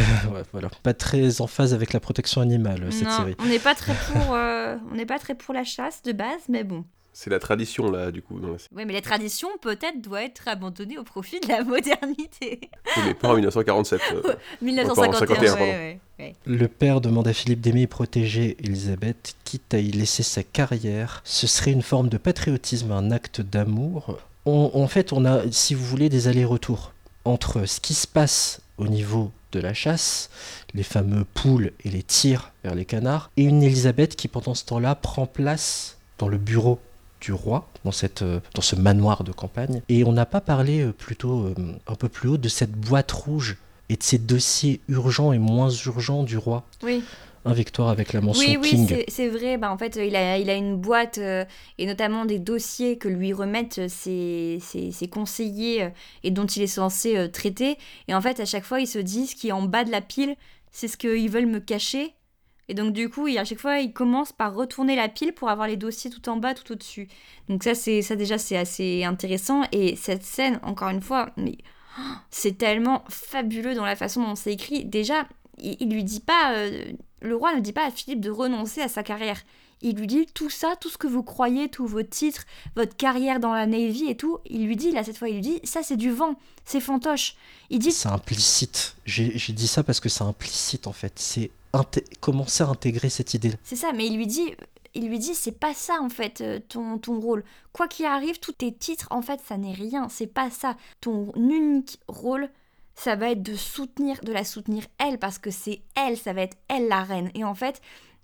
voilà, pas très en phase avec la protection animale cette série. On n'est pas très pour, euh, on n'est pas très pour la chasse de base, mais bon. C'est la tradition, là, du coup. Dans Oui, mais la tradition, peut-être, doit être abandonnée au profit de la modernité. mais pas en 1947. 1951, euh, Le père demande à Philippe d'aimer et protéger Elisabeth, quitte à y laisser sa carrière. Ce serait une forme de patriotisme, un acte d'amour. en fait, on a, si vous voulez, des allers-retours entre ce qui se passe au niveau de la chasse, les fameux poules et les tirs vers les canards, et une Elisabeth qui, pendant ce temps-là, prend place dans le bureau du roi dans, cette, euh, dans ce manoir de campagne. Et on n'a pas parlé euh, plutôt euh, un peu plus haut de cette boîte rouge et de ces dossiers urgents et moins urgents du roi. Oui. un Victoire avec la mention Oui, oui, King. c'est- c'est vrai. Bah, en fait, il a, il a une boîte euh, et notamment des dossiers que lui remettent ses, ses- ses conseillers euh, et dont il est censé euh, traiter. Et en fait, à chaque fois, ils se disent qui est en bas de la pile, c'est ce qu'ils veulent me cacher. Et donc, du coup, à chaque fois, il commence par retourner la pile pour avoir les dossiers tout en bas, tout au-dessus. Donc, ça, c'est ça déjà, c'est assez intéressant. Et cette scène, encore une fois, mais oh, c'est tellement fabuleux dans la façon dont c'est écrit. Déjà, il, lui dit pas. euh, le roi ne dit pas à Philippe de renoncer à sa carrière. Il lui dit tout ça, tout ce que vous croyez, tous vos titres, votre carrière dans la Navy et tout. Il lui dit, là, cette fois, il lui dit ça, c'est du vent, c'est fantoche. Il dit C'est implicite. J'ai dit ça parce que c'est implicite en fait. C'est commencer à intégrer cette idée. C'est ça, mais il lui dit, il lui dit, c'est pas ça en fait euh, ton, ton rôle. Quoi qu'il arrive, tous tes titres, en fait, ça n'est rien. C'est pas ça. Ton unique rôle, ça va être de soutenir, de la soutenir elle, parce que c'est elle, ça va être elle la reine. Et en fait,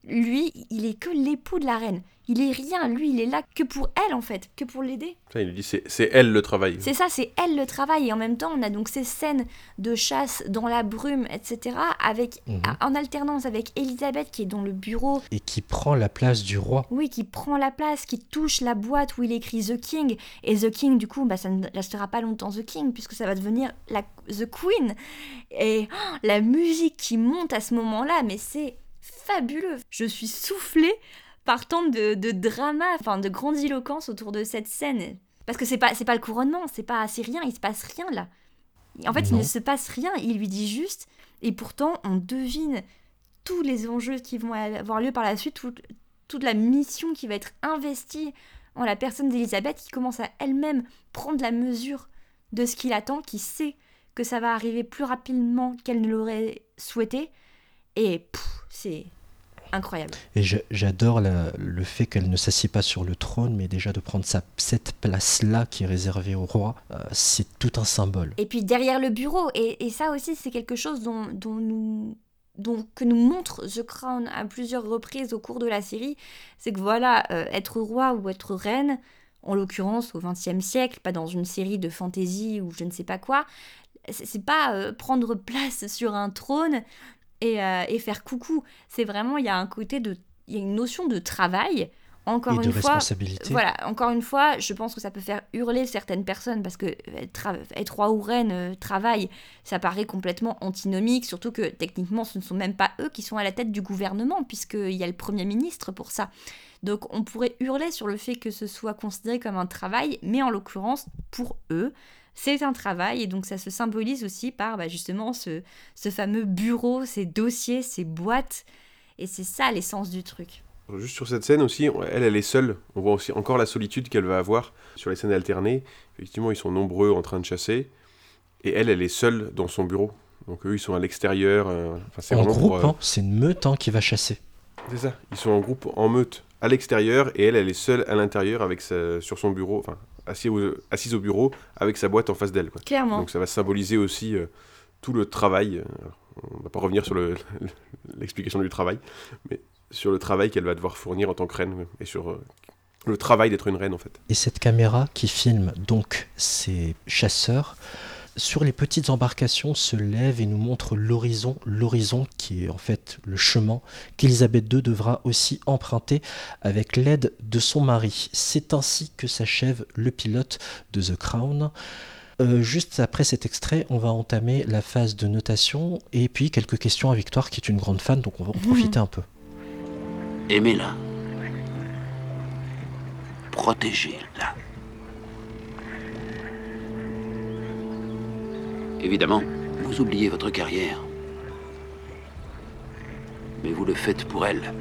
lui, il est que l'époux de la reine. Il est rien. Lui, il est là que pour elle en fait, que pour l'aider. Ça, il lui dit c'est c'est elle le travail. C'est ça, c'est elle le travail. Et en même temps, on a donc ces scènes de chasse dans la brume, etc., avec, Mhm. en alternance avec Elisabeth qui est dans le bureau Et qui prend la place du roi. oui, qui prend la place, qui touche la boîte où il écrit The King. Et The King, du coup, bah, ça ne restera pas longtemps The King, puisque ça va devenir la, The Queen. Et oh, la musique qui monte à ce moment-là, mais c'est fabuleux. Je suis soufflée par tant de, de drama, enfin de grandiloquence autour de cette scène. Parce que c'est pas, c'est pas le couronnement, c'est pas, c'est rien, il se passe rien là. En fait, il ne se passe rien, il lui dit juste, et pourtant on devine tous les enjeux qui vont avoir lieu par la suite, toute, toute la mission qui va être investie en la personne d'Elisabeth, qui commence à elle-même prendre la mesure de ce qu'il attend, qui sait que ça va arriver plus rapidement qu'elle ne l'aurait souhaité, et c'est incroyable. Et j'adore le fait qu'elle ne s'assied pas sur le trône, mais déjà de prendre sa, cette place-là qui est réservée au roi, euh, c'est tout un symbole. Et puis derrière le bureau, et, et ça aussi c'est quelque chose dont, dont nous, que nous montre The Crown à plusieurs reprises au cours de la série, c'est que voilà, euh, être roi ou être reine, en l'occurrence au XXe siècle, pas dans une série de fantasy ou je ne sais pas quoi, c'est c'est pas euh, prendre place sur un trône et, euh, et faire coucou. C'est vraiment, il y a un côté de. Il y a une notion de travail. Encore Et une de fois, responsabilité. voilà, encore une fois, je pense que ça peut faire hurler certaines personnes parce que être, être roi ou reine, euh, travail, ça paraît complètement antinomique, surtout que techniquement ce ne sont même pas eux qui sont à la tête du gouvernement, puisqu'il y a le Premier ministre pour ça. Donc on pourrait hurler sur le fait que ce soit considéré comme un travail, mais en l'occurrence, pour eux, c'est un travail, et donc ça se symbolise aussi par bah, justement ce, ce fameux bureau, ces dossiers, ces boîtes, et c'est ça l'essence du truc. Juste sur cette scène aussi, elle, elle est seule. On voit aussi encore la solitude qu'elle va avoir sur les scènes alternées. Effectivement, ils sont nombreux en train de chasser. Et elle, elle est seule dans son bureau. Donc eux, ils sont à l'extérieur. euh, enfin, c'est En groupe, pour, euh, hein, c'est une meute hein, qui va chasser. C'est ça. Ils sont en groupe, en meute, à l'extérieur. Et elle, elle est seule à l'intérieur avec sa- sur son bureau, enfin, au- assise au bureau avec sa boîte en face d'elle. Clairement. Donc ça va symboliser aussi euh, tout le travail. euh, on va pas revenir sur le- l'explication du travail, mais sur le travail qu'elle va devoir fournir en tant que reine et sur euh, le travail d'être une reine en fait. Et cette caméra qui filme donc ces chasseurs sur les petites embarcations se lève et nous montre l'horizon, l'horizon qui est en fait le chemin qu'Elisabeth II devra aussi emprunter avec l'aide de son mari. C'est ainsi que s'achève le pilote de The Crown. Euh, juste après cet extrait, on va entamer la phase de notation et puis quelques questions à Victoire qui est une grande fan, donc on va en profiter un peu. Aimez-la. Protégez-la. Évidemment, vous oubliez votre carrière. Mais vous le faites pour elle.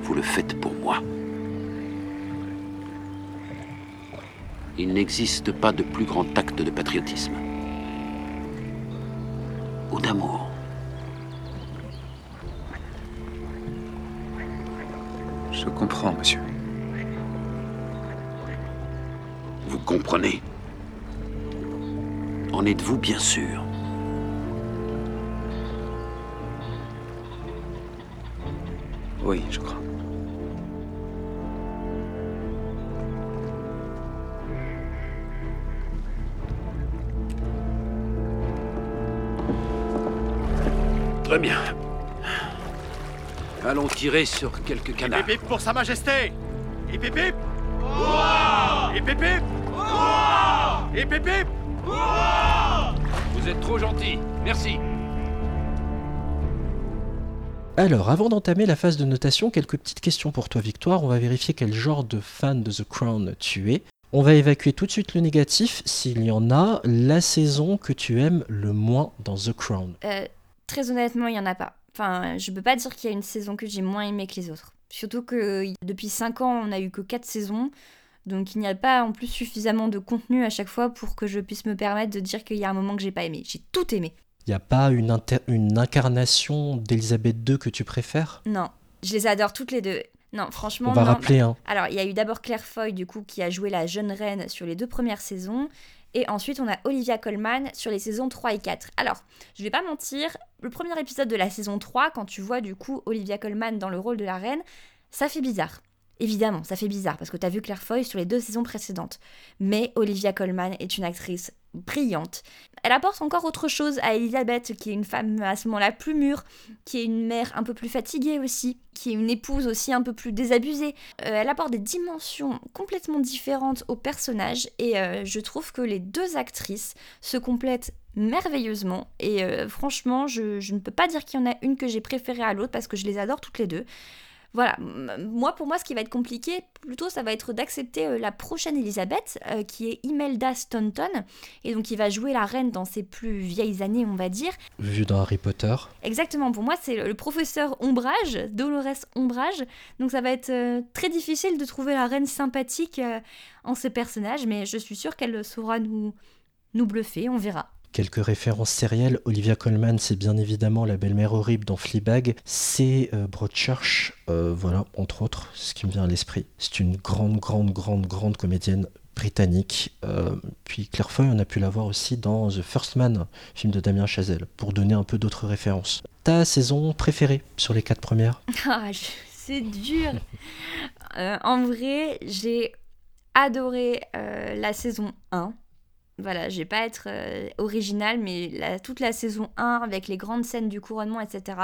Vous le faites pour moi. Il n'existe pas de plus grand acte de patriotisme. Ou d'amour. Je comprends, monsieur. Vous comprenez En êtes-vous bien sûr Oui, je crois. Très bien. Allons tirer sur quelques canards. Hip hip pour Sa Majesté Hip hip hip Hip hip hip Hip hip hip Vous êtes trop gentil. Merci. Alors, avant d'entamer la phase de notation, quelques petites questions pour toi, Victoire. On va vérifier quel genre de fan de The Crown tu es. On va évacuer tout de suite le négatif, s'il y en a, la saison que tu aimes le moins dans The Crown. Euh, très honnêtement, il y en a pas. Enfin, je peux pas dire qu'il y a une saison que j'ai moins aimée que les autres. Surtout que depuis 5 ans, on n'a eu que 4 saisons. Donc il n'y a pas en plus suffisamment de contenu à chaque fois pour que je puisse me permettre de dire qu'il y a un moment que j'ai pas aimé. J'ai tout aimé. Il n'y a pas une, inter- une incarnation d'Elisabeth II que tu préfères? Non, je les adore toutes les deux. Non, franchement, On va non. rappeler, hein. Alors, il y a eu d'abord Claire Foy, du coup, qui a joué la jeune reine sur les deux premières saisons. Et ensuite, on a Olivia Colman sur les saisons 3 et 4. Alors, je vais pas mentir, le premier épisode de la saison 3, quand tu vois du coup Olivia Colman dans le rôle de la reine, ça fait bizarre. Évidemment, ça fait bizarre parce que tu as vu Claire Foy sur les deux saisons précédentes. Mais Olivia Colman est une actrice brillante. Elle apporte encore autre chose à Elisabeth, qui est une femme à ce moment-là plus mûre, qui est une mère un peu plus fatiguée aussi, qui est une épouse aussi un peu plus désabusée. Euh, elle apporte des dimensions complètement différentes au personnage et euh, je trouve que les deux actrices se complètent merveilleusement et euh, franchement je, je ne peux pas dire qu'il y en a une que j'ai préférée à l'autre parce que je les adore toutes les deux. Voilà, moi pour moi ce qui va être compliqué plutôt ça va être d'accepter euh, la prochaine Elisabeth euh, qui est Imelda Staunton et donc qui va jouer la reine dans ses plus vieilles années on va dire. Vu dans Harry Potter. Exactement, pour moi c'est le, le professeur Ombrage, Dolores Ombrage, donc ça va être euh, très difficile de trouver la reine sympathique euh, en ce personnage mais je suis sûre qu'elle saura nous, nous bluffer, on verra. Quelques références sérielles. Olivia Colman, c'est bien évidemment la belle-mère horrible dans Fleabag. C'est euh, Broadchurch, euh, voilà, entre autres, ce qui me vient à l'esprit. C'est une grande, grande, grande, grande comédienne britannique. Euh, puis Claire Foy, on a pu la voir aussi dans The First Man, film de Damien Chazelle, pour donner un peu d'autres références. Ta saison préférée sur les quatre premières? Ah, c'est dur. En vrai, j'ai adoré la saison 1. Voilà, je vais pas être euh, originale, mais toute la saison 1 avec les grandes scènes du couronnement, etc.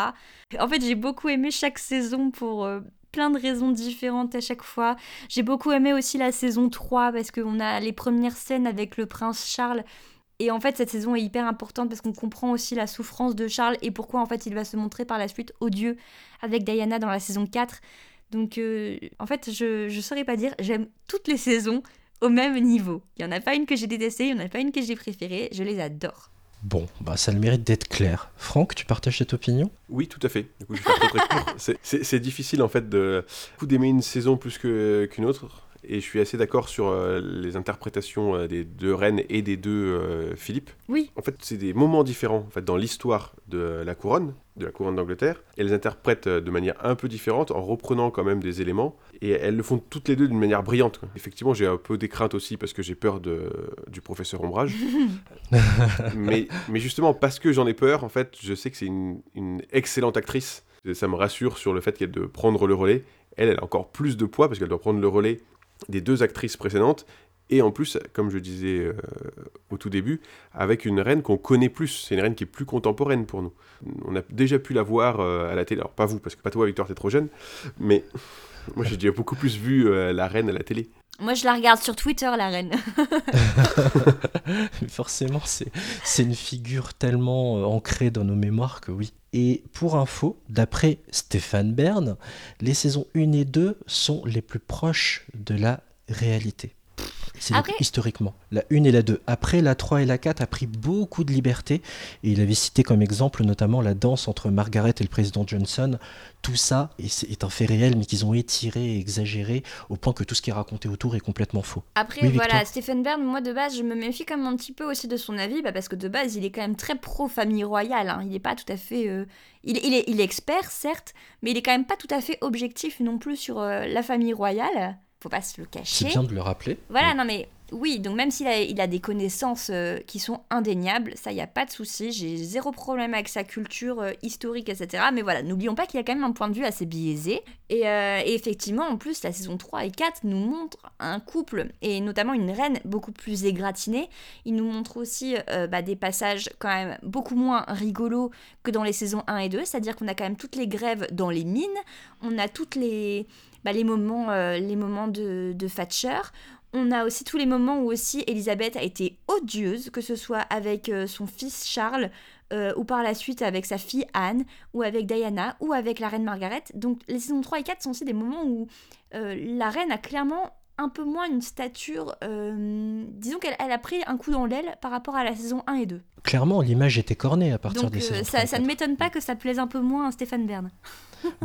En fait, j'ai beaucoup aimé chaque saison pour euh, plein de raisons différentes à chaque fois. J'ai beaucoup aimé aussi la saison 3 parce qu'on a les premières scènes avec le prince Charles. Et en fait, cette saison est hyper importante parce qu'on comprend aussi la souffrance de Charles et pourquoi en fait il va se montrer par la suite odieux avec Diana dans la saison 4. Donc euh, en fait, je ne saurais pas dire, j'aime toutes les saisons au même niveau. Il n'y en a pas une que j'ai détestée, il n'y en a pas une que j'ai préférée, je les adore. Bon, bah ça a le mérite d'être clair. Franck, tu partages cette opinion? Oui, tout à fait. Du coup, je vais faire très, très court. C'est- difficile en fait de d'aimer une saison plus qu'une autre. Et je suis assez d'accord sur euh, les interprétations euh, des deux reines et des deux euh, Philippe. Oui. En fait, c'est des moments différents en fait, dans l'histoire de la couronne, de la couronne d'Angleterre. Elles les interprètent de manière un peu différente en reprenant quand même des éléments. Et elles le font toutes les deux d'une manière brillante. quoi. Effectivement, j'ai un peu des craintes aussi parce que j'ai peur de, du professeur Ombrage. mais, mais justement, parce que j'en ai peur, en fait, je sais que c'est une, une excellente actrice. Ça me rassure sur le fait qu'elle de prendre le relais. Elle, elle a encore plus de poids parce qu'elle doit prendre le relais des deux actrices précédentes. Et en plus, comme je disais euh, au tout début, avec une reine qu'on connaît plus. C'est une reine qui est plus contemporaine pour nous. On a déjà pu la voir euh, à la télé. Alors, pas vous, parce que pas toi, Victor, t'es trop jeune. Mais moi, j'ai déjà beaucoup plus vu euh, la reine à la télé. Moi, je la regarde sur Twitter, la reine. Forcément, c'est une figure tellement euh, ancrée dans nos mémoires que oui. Et pour info, d'après Stéphane Bern, les saisons 1 et 2 sont les plus proches de la réalité. C'est Après- historiquement. La 1 et la 2. Après, la 3 et la 4 a pris beaucoup de liberté. Et il avait cité comme exemple notamment la danse entre Margaret et le président Johnson. Tout ça est, un fait réel, mais qu'ils ont étiré et exagéré au point que tout ce qui est raconté autour est complètement faux. Après, Oui, voilà, Stephen Bern, moi de base, je me méfie quand même un petit peu aussi de son avis, bah, parce que de base, il est quand même très pro-famille royale. hein. Il n'est pas tout à fait. euh, Il, il est, il est expert, certes, mais il est quand même pas tout à fait objectif non plus sur euh, la famille royale. Faut pas se le C'est cacher. bien de le rappeler. Voilà, non mais Oui, donc même s'il a, il a des connaissances euh, qui sont indéniables, ça, il n'y a pas de souci. J'ai zéro problème avec sa culture euh, historique, etc. Mais voilà, n'oublions pas qu'il a quand même un point de vue assez biaisé. Et, euh, et effectivement, en plus, la saison 3 et 4 nous montrent un couple, et notamment une reine beaucoup plus égratinée. Il nous montre aussi bah, des passages quand même beaucoup moins rigolos que dans les saisons 1 et 2. C'est-à-dire qu'on a quand même toutes les grèves dans les mines, on a toutes les... bah, les moments, euh, les moments de, de Thatcher. On a aussi tous les moments où aussi Elisabeth a été odieuse, que ce soit avec euh, son fils Charles, euh, ou par la suite avec sa fille Anne, ou avec Diana, ou avec la reine Margaret. Donc les saisons 3 et 4 sont aussi des moments où euh, la reine a clairement un peu moins une stature... euh, disons qu'elle elle a pris un coup dans l'aile par rapport à la saison 1 et 2. Clairement, l'image était cornée à partir Donc des saisons ça, 3 et ça ne m'étonne pas que ça plaise un peu moins à Stéphane Bern.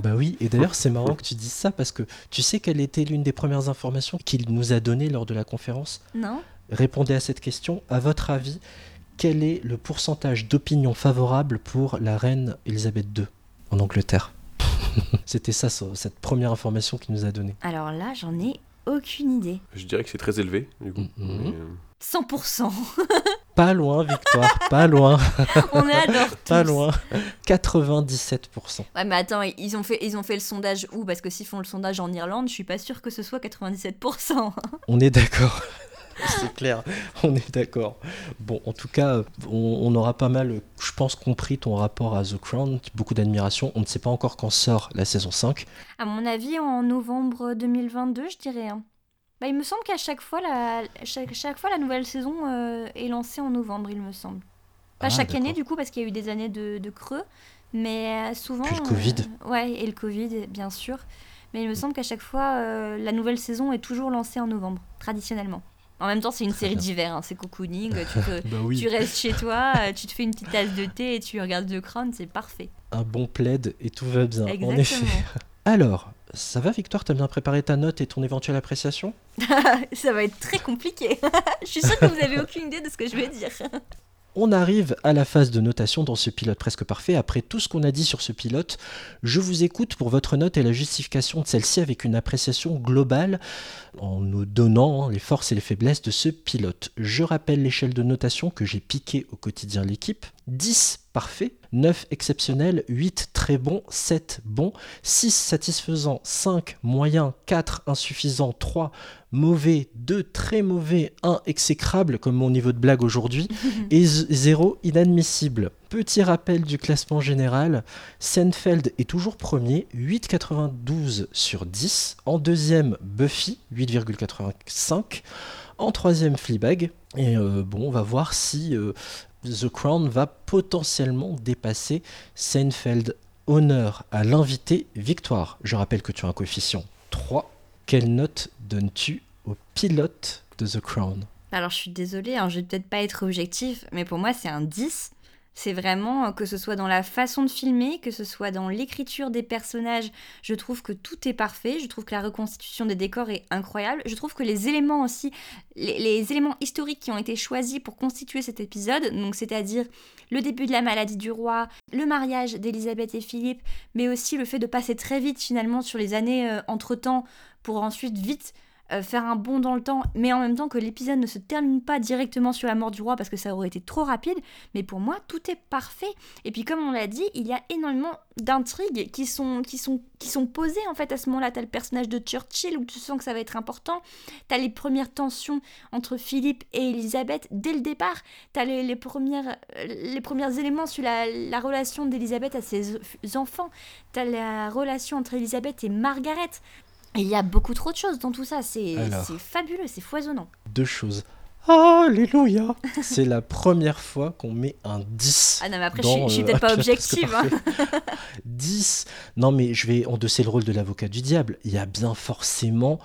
Bah oui, et d'ailleurs c'est marrant que tu dises ça parce que tu sais quelle était l'une des premières informations qu'il nous a données lors de la conférence? Non Répondez à cette question. À votre avis, quel est le pourcentage d'opinion favorable pour la reine Elisabeth II en Angleterre? C'était ça, ça, cette première information qu'il nous a donnée. Alors là, j'en ai aucune idée. Je dirais que c'est très élevé, du coup. Mais, euh, 100%. Pas loin, Victoire, pas loin. On adore Pas tous. loin. 97%. Ouais, mais attends, ils ont fait, ils ont fait le sondage où? Parce que s'ils font le sondage en Irlande, je suis pas sûre que ce soit 97%. On est d'accord. C'est clair, on est d'accord. Bon, en tout cas, on, on aura pas mal, je pense, compris ton rapport à The Crown. Beaucoup d'admiration. On ne sait pas encore quand sort la saison 5. À mon avis, en novembre 2022, je dirais. hein. Bah, il me semble qu'à chaque fois, la, chaque, chaque fois, la nouvelle saison euh, est lancée en novembre, il me semble. Pas Ah, chaque année, du coup, parce qu'il y a eu des années de, de creux. Mais euh, souvent. Puis le Covid. euh, ouais, et le Covid, bien sûr. Mais il me semble qu'à chaque fois, euh, la nouvelle saison est toujours lancée en novembre, traditionnellement. En même temps, c'est une série d'hiver, hein, c'est cocooning. Tu, te- Bah oui. tu restes chez toi, tu te fais une petite tasse de thé et tu regardes The Crown, c'est parfait. Un bon plaid et tout va bien, en Exactement. effet. Alors, ça va, Victoire T'as bien préparé ta note et ton éventuelle appréciation Ça va être très compliqué. je suis sûre que vous avez aucune idée de ce que je vais dire. On arrive à la phase de notation dans ce pilote presque parfait. Après tout ce qu'on a dit sur ce pilote, je vous écoute pour votre note et la justification de celle-ci avec une appréciation globale en nous donnant les forces et les faiblesses de ce pilote. Je rappelle l'échelle de notation que j'ai piqué au quotidien l'équipe. 10 parfait, 9 exceptionnel, 8 très bon, 7 bon, 6 satisfaisant, 5 moyen, 4 insuffisant, 3 mauvais, 2 très mauvais, 1 exécrable comme mon niveau de blague aujourd'hui et 0 inadmissible. Petit rappel du classement général, Seinfeld est toujours premier, 8,92 sur 10. En deuxième, Buffy, 8,85. En troisième, Fleabag. Et euh, bon, on va voir si euh, The Crown va potentiellement dépasser Seinfeld. Honneur à l'invité, victoire. Je rappelle que tu as un coefficient 3. Quelle note donnes-tu au pilote de The Crown? Alors je suis désolée, hein, je vais peut-être pas être objectif, mais pour moi c'est un 10. C'est vraiment, euh, que ce soit dans la façon de filmer, que ce soit dans l'écriture des personnages, je trouve que tout est parfait. Je trouve que la reconstitution des décors est incroyable. Je trouve que les éléments aussi, les, éléments historiques qui ont été choisis pour constituer cet épisode, donc c'est-à-dire le début de la maladie du roi, le mariage d'Élisabeth et Philippe, mais aussi le fait de passer très vite finalement sur les années euh, entre-temps pour ensuite vite faire un bond dans le temps, mais en même temps que l'épisode ne se termine pas directement sur la mort du roi parce que ça aurait été trop rapide. Mais pour moi, tout est parfait. Et puis comme on l'a dit, il y a énormément d'intrigues qui sont, qui, sont, qui sont posées en fait à ce moment-là. T'as le personnage de Churchill où tu sens que ça va être important. T'as les premières tensions entre Philippe et Elisabeth dès le départ. T'as les, les, premières, euh, les premiers éléments sur la, la relation d'Elisabeth à ses enfants. T'as la relation entre Elisabeth et Margaret. Et il y a beaucoup trop de choses dans tout ça. C'est fabuleux, c'est foisonnant. Deux choses. Alléluia C'est la première fois qu'on met un 10. Ah non, mais après, dans, je suis- je suis euh, peut-être pas objective, presque hein. parfait. 10 Non, mais je vais endosser le rôle de l'avocat du diable. Il y a bien forcément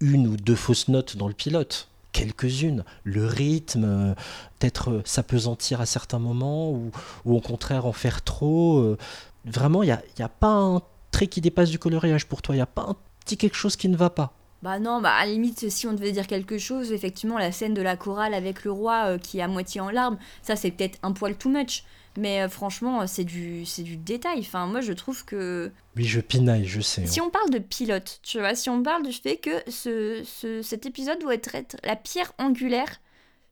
une ou deux fausses notes dans le pilote. Quelques-unes. Le rythme, euh, peut-être euh, s'apesantir à certains moments, ou, ou au contraire en faire trop. Vraiment, il n'y a, y a pas un trait qui dépasse du coloriage pour toi. Il n'y a pas un petit quelque chose qui ne va pas. Bah non, bah à la limite, si on devait dire quelque chose, effectivement, la scène de la chorale avec le roi euh, qui est à moitié en larmes, ça c'est peut-être un poil too much. Mais euh, franchement, c'est du, c'est du détail. Enfin, moi, je trouve que Oui, je pinaille, je sais. hein. si on parle de pilote, tu vois, si on parle du fait que ce, ce- cet épisode doit être, être la pierre angulaire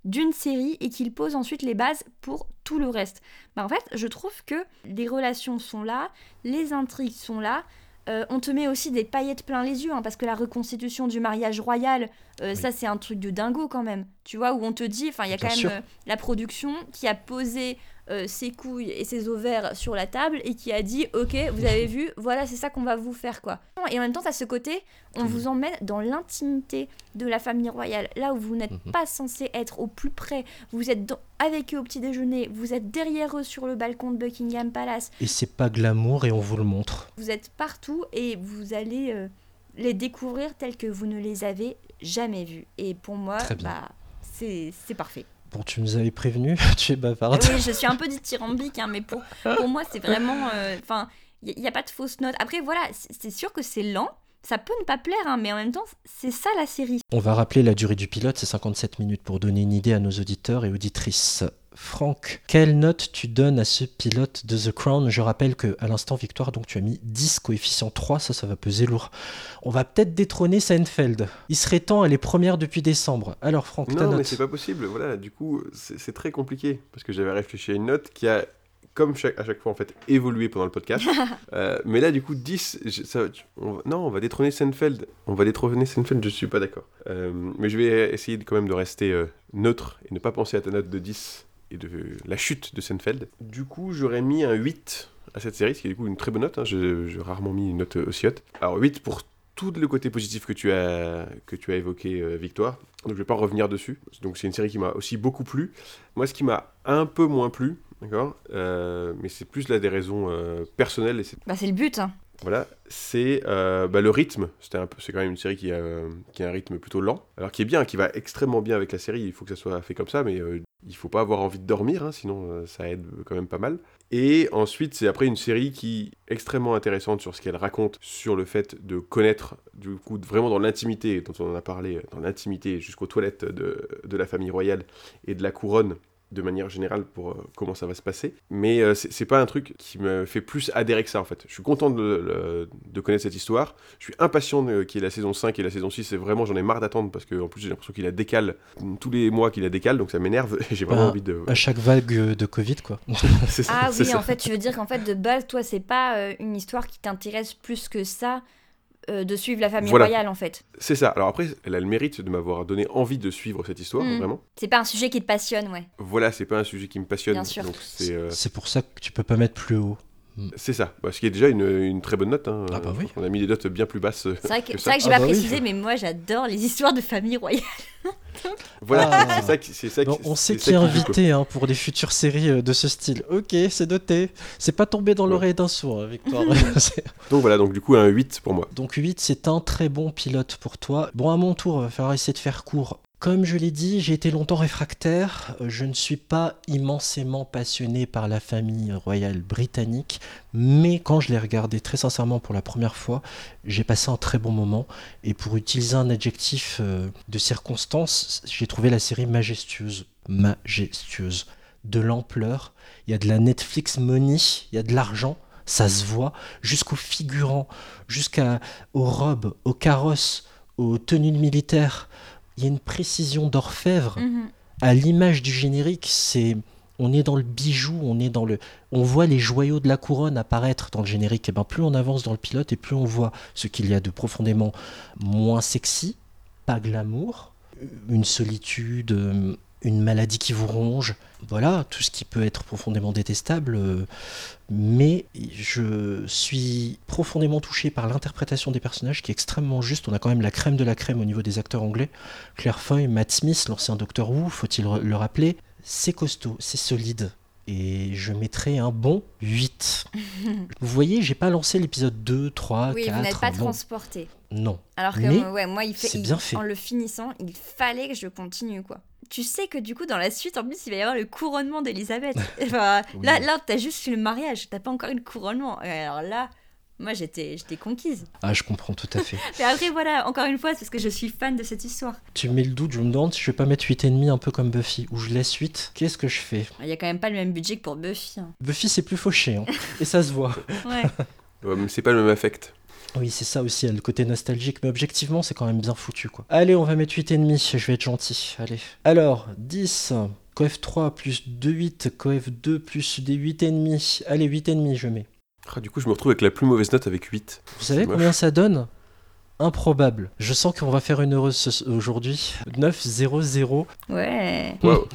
d'une série et qu'il pose ensuite les bases pour tout le reste. Bah en fait, je trouve que les relations sont là, les intrigues sont là. Euh, on te met aussi des paillettes plein les yeux, hein, parce que la reconstitution du mariage royal, euh, ça c'est un truc de dingo quand même. Tu vois, où on te dit, enfin il y a Bien quand sûr. même euh, la production qui a posé euh, ses couilles et ses ovaires sur la table et qui a dit ok vous avez vu voilà c'est ça qu'on va vous faire quoi. Et en même temps à ce côté on vous emmène dans l'intimité de la famille royale là où vous n'êtes Mhm. pas censé être au plus près. Vous êtes dans- avec eux au petit déjeuner vous êtes derrière eux sur le balcon de Buckingham Palace. Et c'est pas glamour et on vous le montre. vous êtes partout et vous allez euh, les découvrir tels que vous ne les avez jamais vus. Et pour moi bah c'est parfait Bon, tu nous avais prévenu, tu es bavarde. oui, je suis un peu dithyrambique, hein, mais pour, pour moi, c'est vraiment. euh, Enfin, il n'y a, pas de fausse note. Après, voilà, c'est c'est sûr que c'est lent. Ça peut ne pas plaire, hein, mais en même temps, c'est ça la série. On va rappeler la durée du pilote, c'est 57 minutes pour donner une idée à nos auditeurs et auditrices. Franck, quelle note tu donnes à ce pilote de The Crown? Je rappelle que à l'instant victoire, donc tu as mis 10 coefficient 3, ça ça va peser lourd. On va peut-être détrôner Seinfeld. Il serait temps, elle est première depuis décembre. Alors Franck, ta Non, note mais c'est pas possible. Voilà, du coup, c'est très compliqué parce que j'avais réfléchi à une note qui a, comme chaque, à chaque fois en fait, évolué pendant le podcast. Euh, mais là, du coup, 10. je- ça- on va- non, on va détrôner Seinfeld. On va détrôner Seinfeld, je suis pas d'accord. Euh, mais je vais essayer quand même de rester euh, neutre et ne pas penser à ta note de 10 et de la chute de Seinfeld. Du coup, j'aurais mis un 8 à cette série, ce qui est du coup une très bonne note. hein. J'ai rarement mis une note aussi haute. Alors, 8 pour tout le côté positif que tu as, que tu as évoqué, euh, Victoire. Donc je vais pas revenir dessus. Donc c'est une série qui m'a aussi beaucoup plu. Moi, ce qui m'a un peu moins plu, d'accord, euh, mais c'est plus là des raisons euh, personnelles et Bah, c'est le but. hein. voilà, c'est euh, bah, le rythme. C'était un peu, c'est quand même une série qui a, euh, qui a un rythme plutôt lent, alors qui est bien, qui va extrêmement bien avec la série. Il faut que ça soit fait comme ça, mais euh, il faut pas avoir envie de dormir, hein, sinon euh, ça aide quand même pas mal. Et ensuite, c'est après une série qui est extrêmement intéressante sur ce qu'elle raconte, sur le fait de connaître, du coup, vraiment dans l'intimité, dont on en a parlé, dans l'intimité jusqu'aux toilettes de, de la famille royale et de la couronne, de manière générale pour euh, comment ça va se passer. Mais euh, c'est pas un truc qui me fait plus adhérer que ça en fait. Je suis content de, de connaître cette histoire. Je suis impatient de- qu'il y ait la saison 5 et la saison 6. Et vraiment, j'en ai marre d'attendre parce que en plus, j'ai l'impression qu'il la décale tous les mois qu'il la décale. Donc ça m'énerve j'ai vraiment Bah, envie de. À chaque vague euh, de Covid, quoi. Ça, Ah oui, ça. en fait, tu veux dire qu'en fait, de base, toi, c'est pas euh, une histoire qui t'intéresse plus que ça euh, de suivre la famille Voilà. royale, en fait. C'est ça. Alors après, elle a le mérite de m'avoir donné envie de suivre cette histoire, Mm. vraiment. C'est pas un sujet qui te passionne, ouais. Voilà, c'est pas un sujet qui me passionne. Bien sûr. Donc c'est. euh, C'est pour ça que tu peux pas mettre plus haut. C'est ça, Bah, ce qui est déjà une, une très bonne note. hein. Ah bah oui. On a mis des notes bien plus basses. C'est vrai que, que c'est ça. vrai que j'ai Ah pas bah oui. précisé, mais moi, j'adore les histoires de famille royale. Voilà, Ah. c'est ça qui. C'est ça Bon, qui- on sait qui est invité hein, pour des futures séries euh, de ce style. Ok, c'est noté. C'est pas tombé dans Ouais. l'oreille d'un sourd, hein, Victoire. Donc voilà, donc du coup un 8 pour moi. Donc 8, c'est un très bon pilote pour toi. Bon, à mon tour, il va falloir essayer de faire court. Comme je l'ai dit, j'ai été longtemps réfractaire. Euh, Je ne suis pas immensément passionné par la famille royale britannique, mais quand je l'ai regardé très sincèrement pour la première fois, j'ai passé un très bon moment. Et pour utiliser un adjectif euh, de circonstance, j'ai trouvé la série majestueuse. Majestueuse. De l'ampleur. Il y a de la Netflix money, il y a de l'argent. Ça se voit jusqu'aux figurants, jusqu'aux robes, aux carrosses, aux tenues militaires. Il y a une précision d'orfèvre. Mhm. À l'image du générique, c'est on est dans le bijou, on est dans le on voit les joyaux de la couronne apparaître dans le générique et ben plus on avance dans le pilote et plus on voit ce qu'il y a de profondément moins sexy, pas glamour, une solitude, euh, une maladie qui vous ronge, voilà, tout ce qui peut être profondément détestable euh, mais je suis profondément touché par l'interprétation des personnages qui est extrêmement juste. On a quand même la crème de la crème au niveau des acteurs anglais. Claire Foy, Matt Smith, l'ancien Docteur Who, faut-il le rappeler. C'est costaud, c'est solide. Et je mettrai un bon 8. Vous voyez, j'ai pas lancé l'épisode 2, 3, oui, 4. vous n'êtes pas transporté. Non. Alors que Mais moi, ouais, moi, il fait, il- bien fait. en le finissant, il fallait que je continue, quoi. Tu sais que du coup, dans la suite, en plus, il va y avoir le couronnement d'Elisabeth. Enfin, Oui. Là, là t'as juste le mariage, t'as pas encore eu le couronnement. Alors là, Moi, j'étais, j'étais conquise. Ah, je comprends tout à fait. Mais après, voilà, encore une fois, c'est parce que je suis fan de cette histoire. tu mets le doute, je me demande si je vais pas mettre 8,5 un peu comme Buffy, où je laisse 8. Qu'est-ce que je fais? Il y a quand même pas le même budget que pour Buffy. hein. Buffy, c'est plus fauché, hein, et ça se voit. Ouais. Ouais, mais c'est pas le même affect. Oui, c'est ça aussi, le côté nostalgique, mais objectivement, c'est quand même bien foutu, quoi. Allez, on va mettre 8,5, je vais être gentil, allez. Alors, 10, coef 3 plus 2, 8, coef 2 plus des 8,5. Allez, 8,5, je mets. Ah, du coup, je me retrouve avec la plus mauvaise note avec 8. Vous savez moche. combien ça donne? Improbable. Je sens qu'on va faire une heureuse ce- aujourd'hui. 9, 0, 0. Ouais. Wow.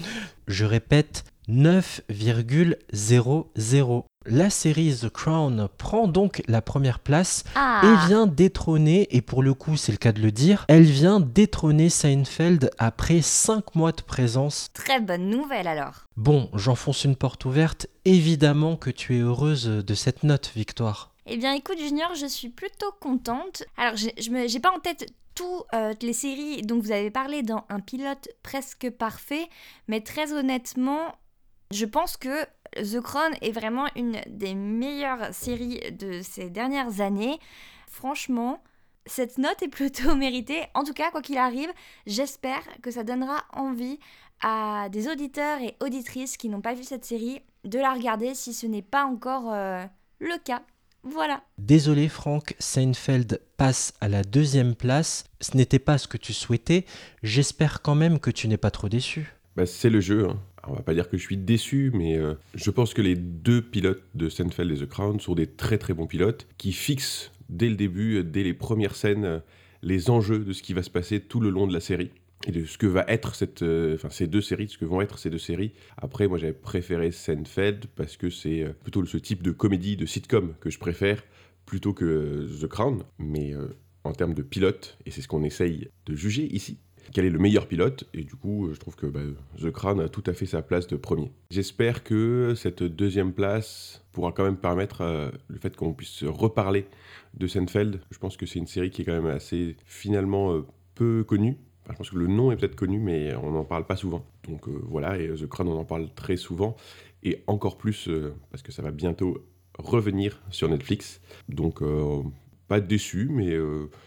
Je répète, 9,00. La série The Crown prend donc la première place Ah. et vient détrôner, et pour le coup c'est le cas de le dire, elle vient détrôner Seinfeld après 5 mois de présence. Très bonne nouvelle alors. Bon, j'enfonce une porte ouverte, évidemment que tu es heureuse de cette note, Victoire. Eh bien, écoute, Junior, je suis plutôt contente. Alors, j'ai- pas en tête toutes les séries dont vous avez parlé dans un pilote presque parfait, mais très honnêtement, je pense que The Crown est vraiment une des meilleures séries de ces dernières années. Franchement, cette note est plutôt méritée. En tout cas, quoi qu'il arrive, j'espère que ça donnera envie à des auditeurs et auditrices qui n'ont pas vu cette série de la regarder si ce n'est pas encore euh, le cas. Voilà. Désolé Franck, Seinfeld passe à la deuxième place. Ce n'était pas ce que tu souhaitais. J'espère quand même que tu n'es pas trop déçu. Bah, c'est le jeu. hein. On va pas dire que je suis déçu, mais euh, je pense que les deux pilotes de Seinfeld et The Crown sont des très très bons pilotes qui fixent dès le début, euh, dès les premières scènes, euh, les enjeux de ce qui va se passer tout le long de la série et de ce que va être cette, euh, ces deux séries, de ce que vont être ces deux séries. Après, moi j'avais préféré Seinfeld parce que c'est plutôt ce type de comédie, de sitcom que je préfère plutôt que The Crown. Mais en termes de pilote, et c'est ce qu'on essaye de juger ici, quel est le meilleur pilote et du coup je trouve que bah, The Crown a tout à fait sa place de premier. J'espère que cette deuxième place pourra quand même permettre euh, le fait qu'on puisse reparler de Seinfeld. Je pense que c'est une série qui est quand même assez finalement euh, peu connue. Je pense que le nom est peut-être connu mais on n'en parle pas souvent. Donc euh, voilà et The Crown on en parle très souvent et encore plus parce que ça va bientôt revenir sur Netflix. Donc pas déçu mais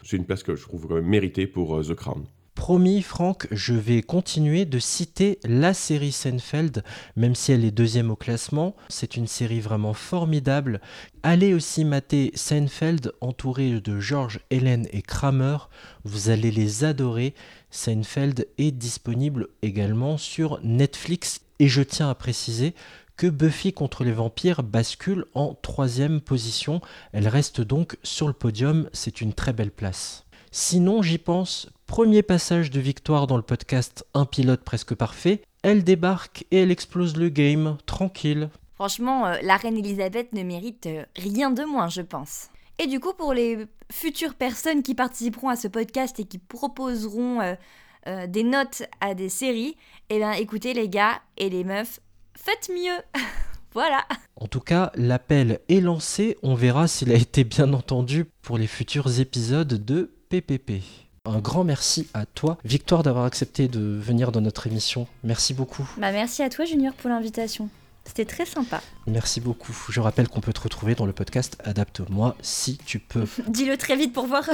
c'est une place que je trouve quand même méritée pour The Crown. Promis, Franck, je vais continuer de citer la série Seinfeld, même si elle est deuxième au classement. C'est une série vraiment formidable. Allez aussi mater Seinfeld entouré de George, Helen et Kramer. Vous allez les adorer. Seinfeld est disponible également sur Netflix. Et je tiens à préciser que Buffy contre les vampires bascule en troisième position. Elle reste donc sur le podium. C'est une très belle place. Sinon, j'y pense, premier passage de victoire dans le podcast Un pilote presque parfait. Elle débarque et elle explose le game, tranquille. Franchement, euh, la reine Elisabeth ne mérite euh, rien de moins, je pense. Et du coup, pour les futures personnes qui participeront à ce podcast et qui proposeront euh, des notes à des séries, eh bien écoutez les gars et les meufs, faites mieux Voilà En tout cas, l'appel est lancé. On verra s'il a été bien entendu pour les futurs épisodes de PPP. Un grand merci à toi, Victoire, d'avoir accepté de venir dans notre émission. Merci beaucoup. Bah merci à toi Junior pour l'invitation. C'était très sympa. Merci beaucoup. Je rappelle qu'on peut te retrouver dans le podcast Adapte-moi si tu peux. Dis-le très vite pour voir.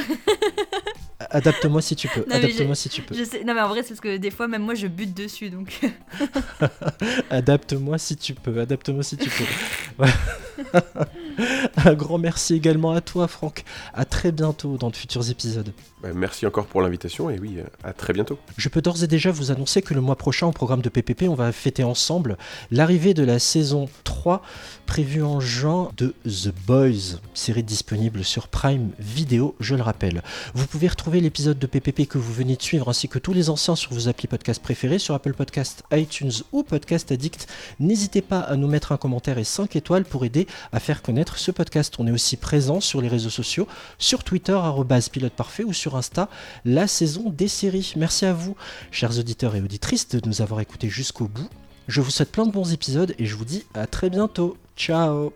Adapte-moi si tu peux. Adapte-moi si tu peux. je sais- Non mais en vrai c'est parce que des fois même moi je bute dessus donc. Adapte-moi si tu peux, adapte-moi si tu peux. Un grand merci également à toi, Franck. À très bientôt dans de futurs épisodes. Bah, merci encore pour l'invitation et oui, à très bientôt. Je peux d'ores et déjà vous annoncer que le mois prochain, au programme de PPP, on va fêter ensemble l'arrivée de la saison 3, prévue en juin, de The Boys, série disponible sur Prime Video, je le rappelle. Vous pouvez retrouver l'épisode de PPP que vous venez de suivre, ainsi que tous les anciens sur vos applis podcast préférés, sur Apple Podcast, iTunes ou Podcast Addict. N'hésitez pas à nous mettre un commentaire et 5 étoiles pour aider à faire connaître ce podcast. On est aussi présent sur les réseaux sociaux, sur Twitter, pilote parfait ou sur Insta, la saison des séries. Merci à vous, chers auditeurs et auditrices, de nous avoir écoutés jusqu'au bout. Je vous souhaite plein de bons épisodes et je vous dis à très bientôt. Ciao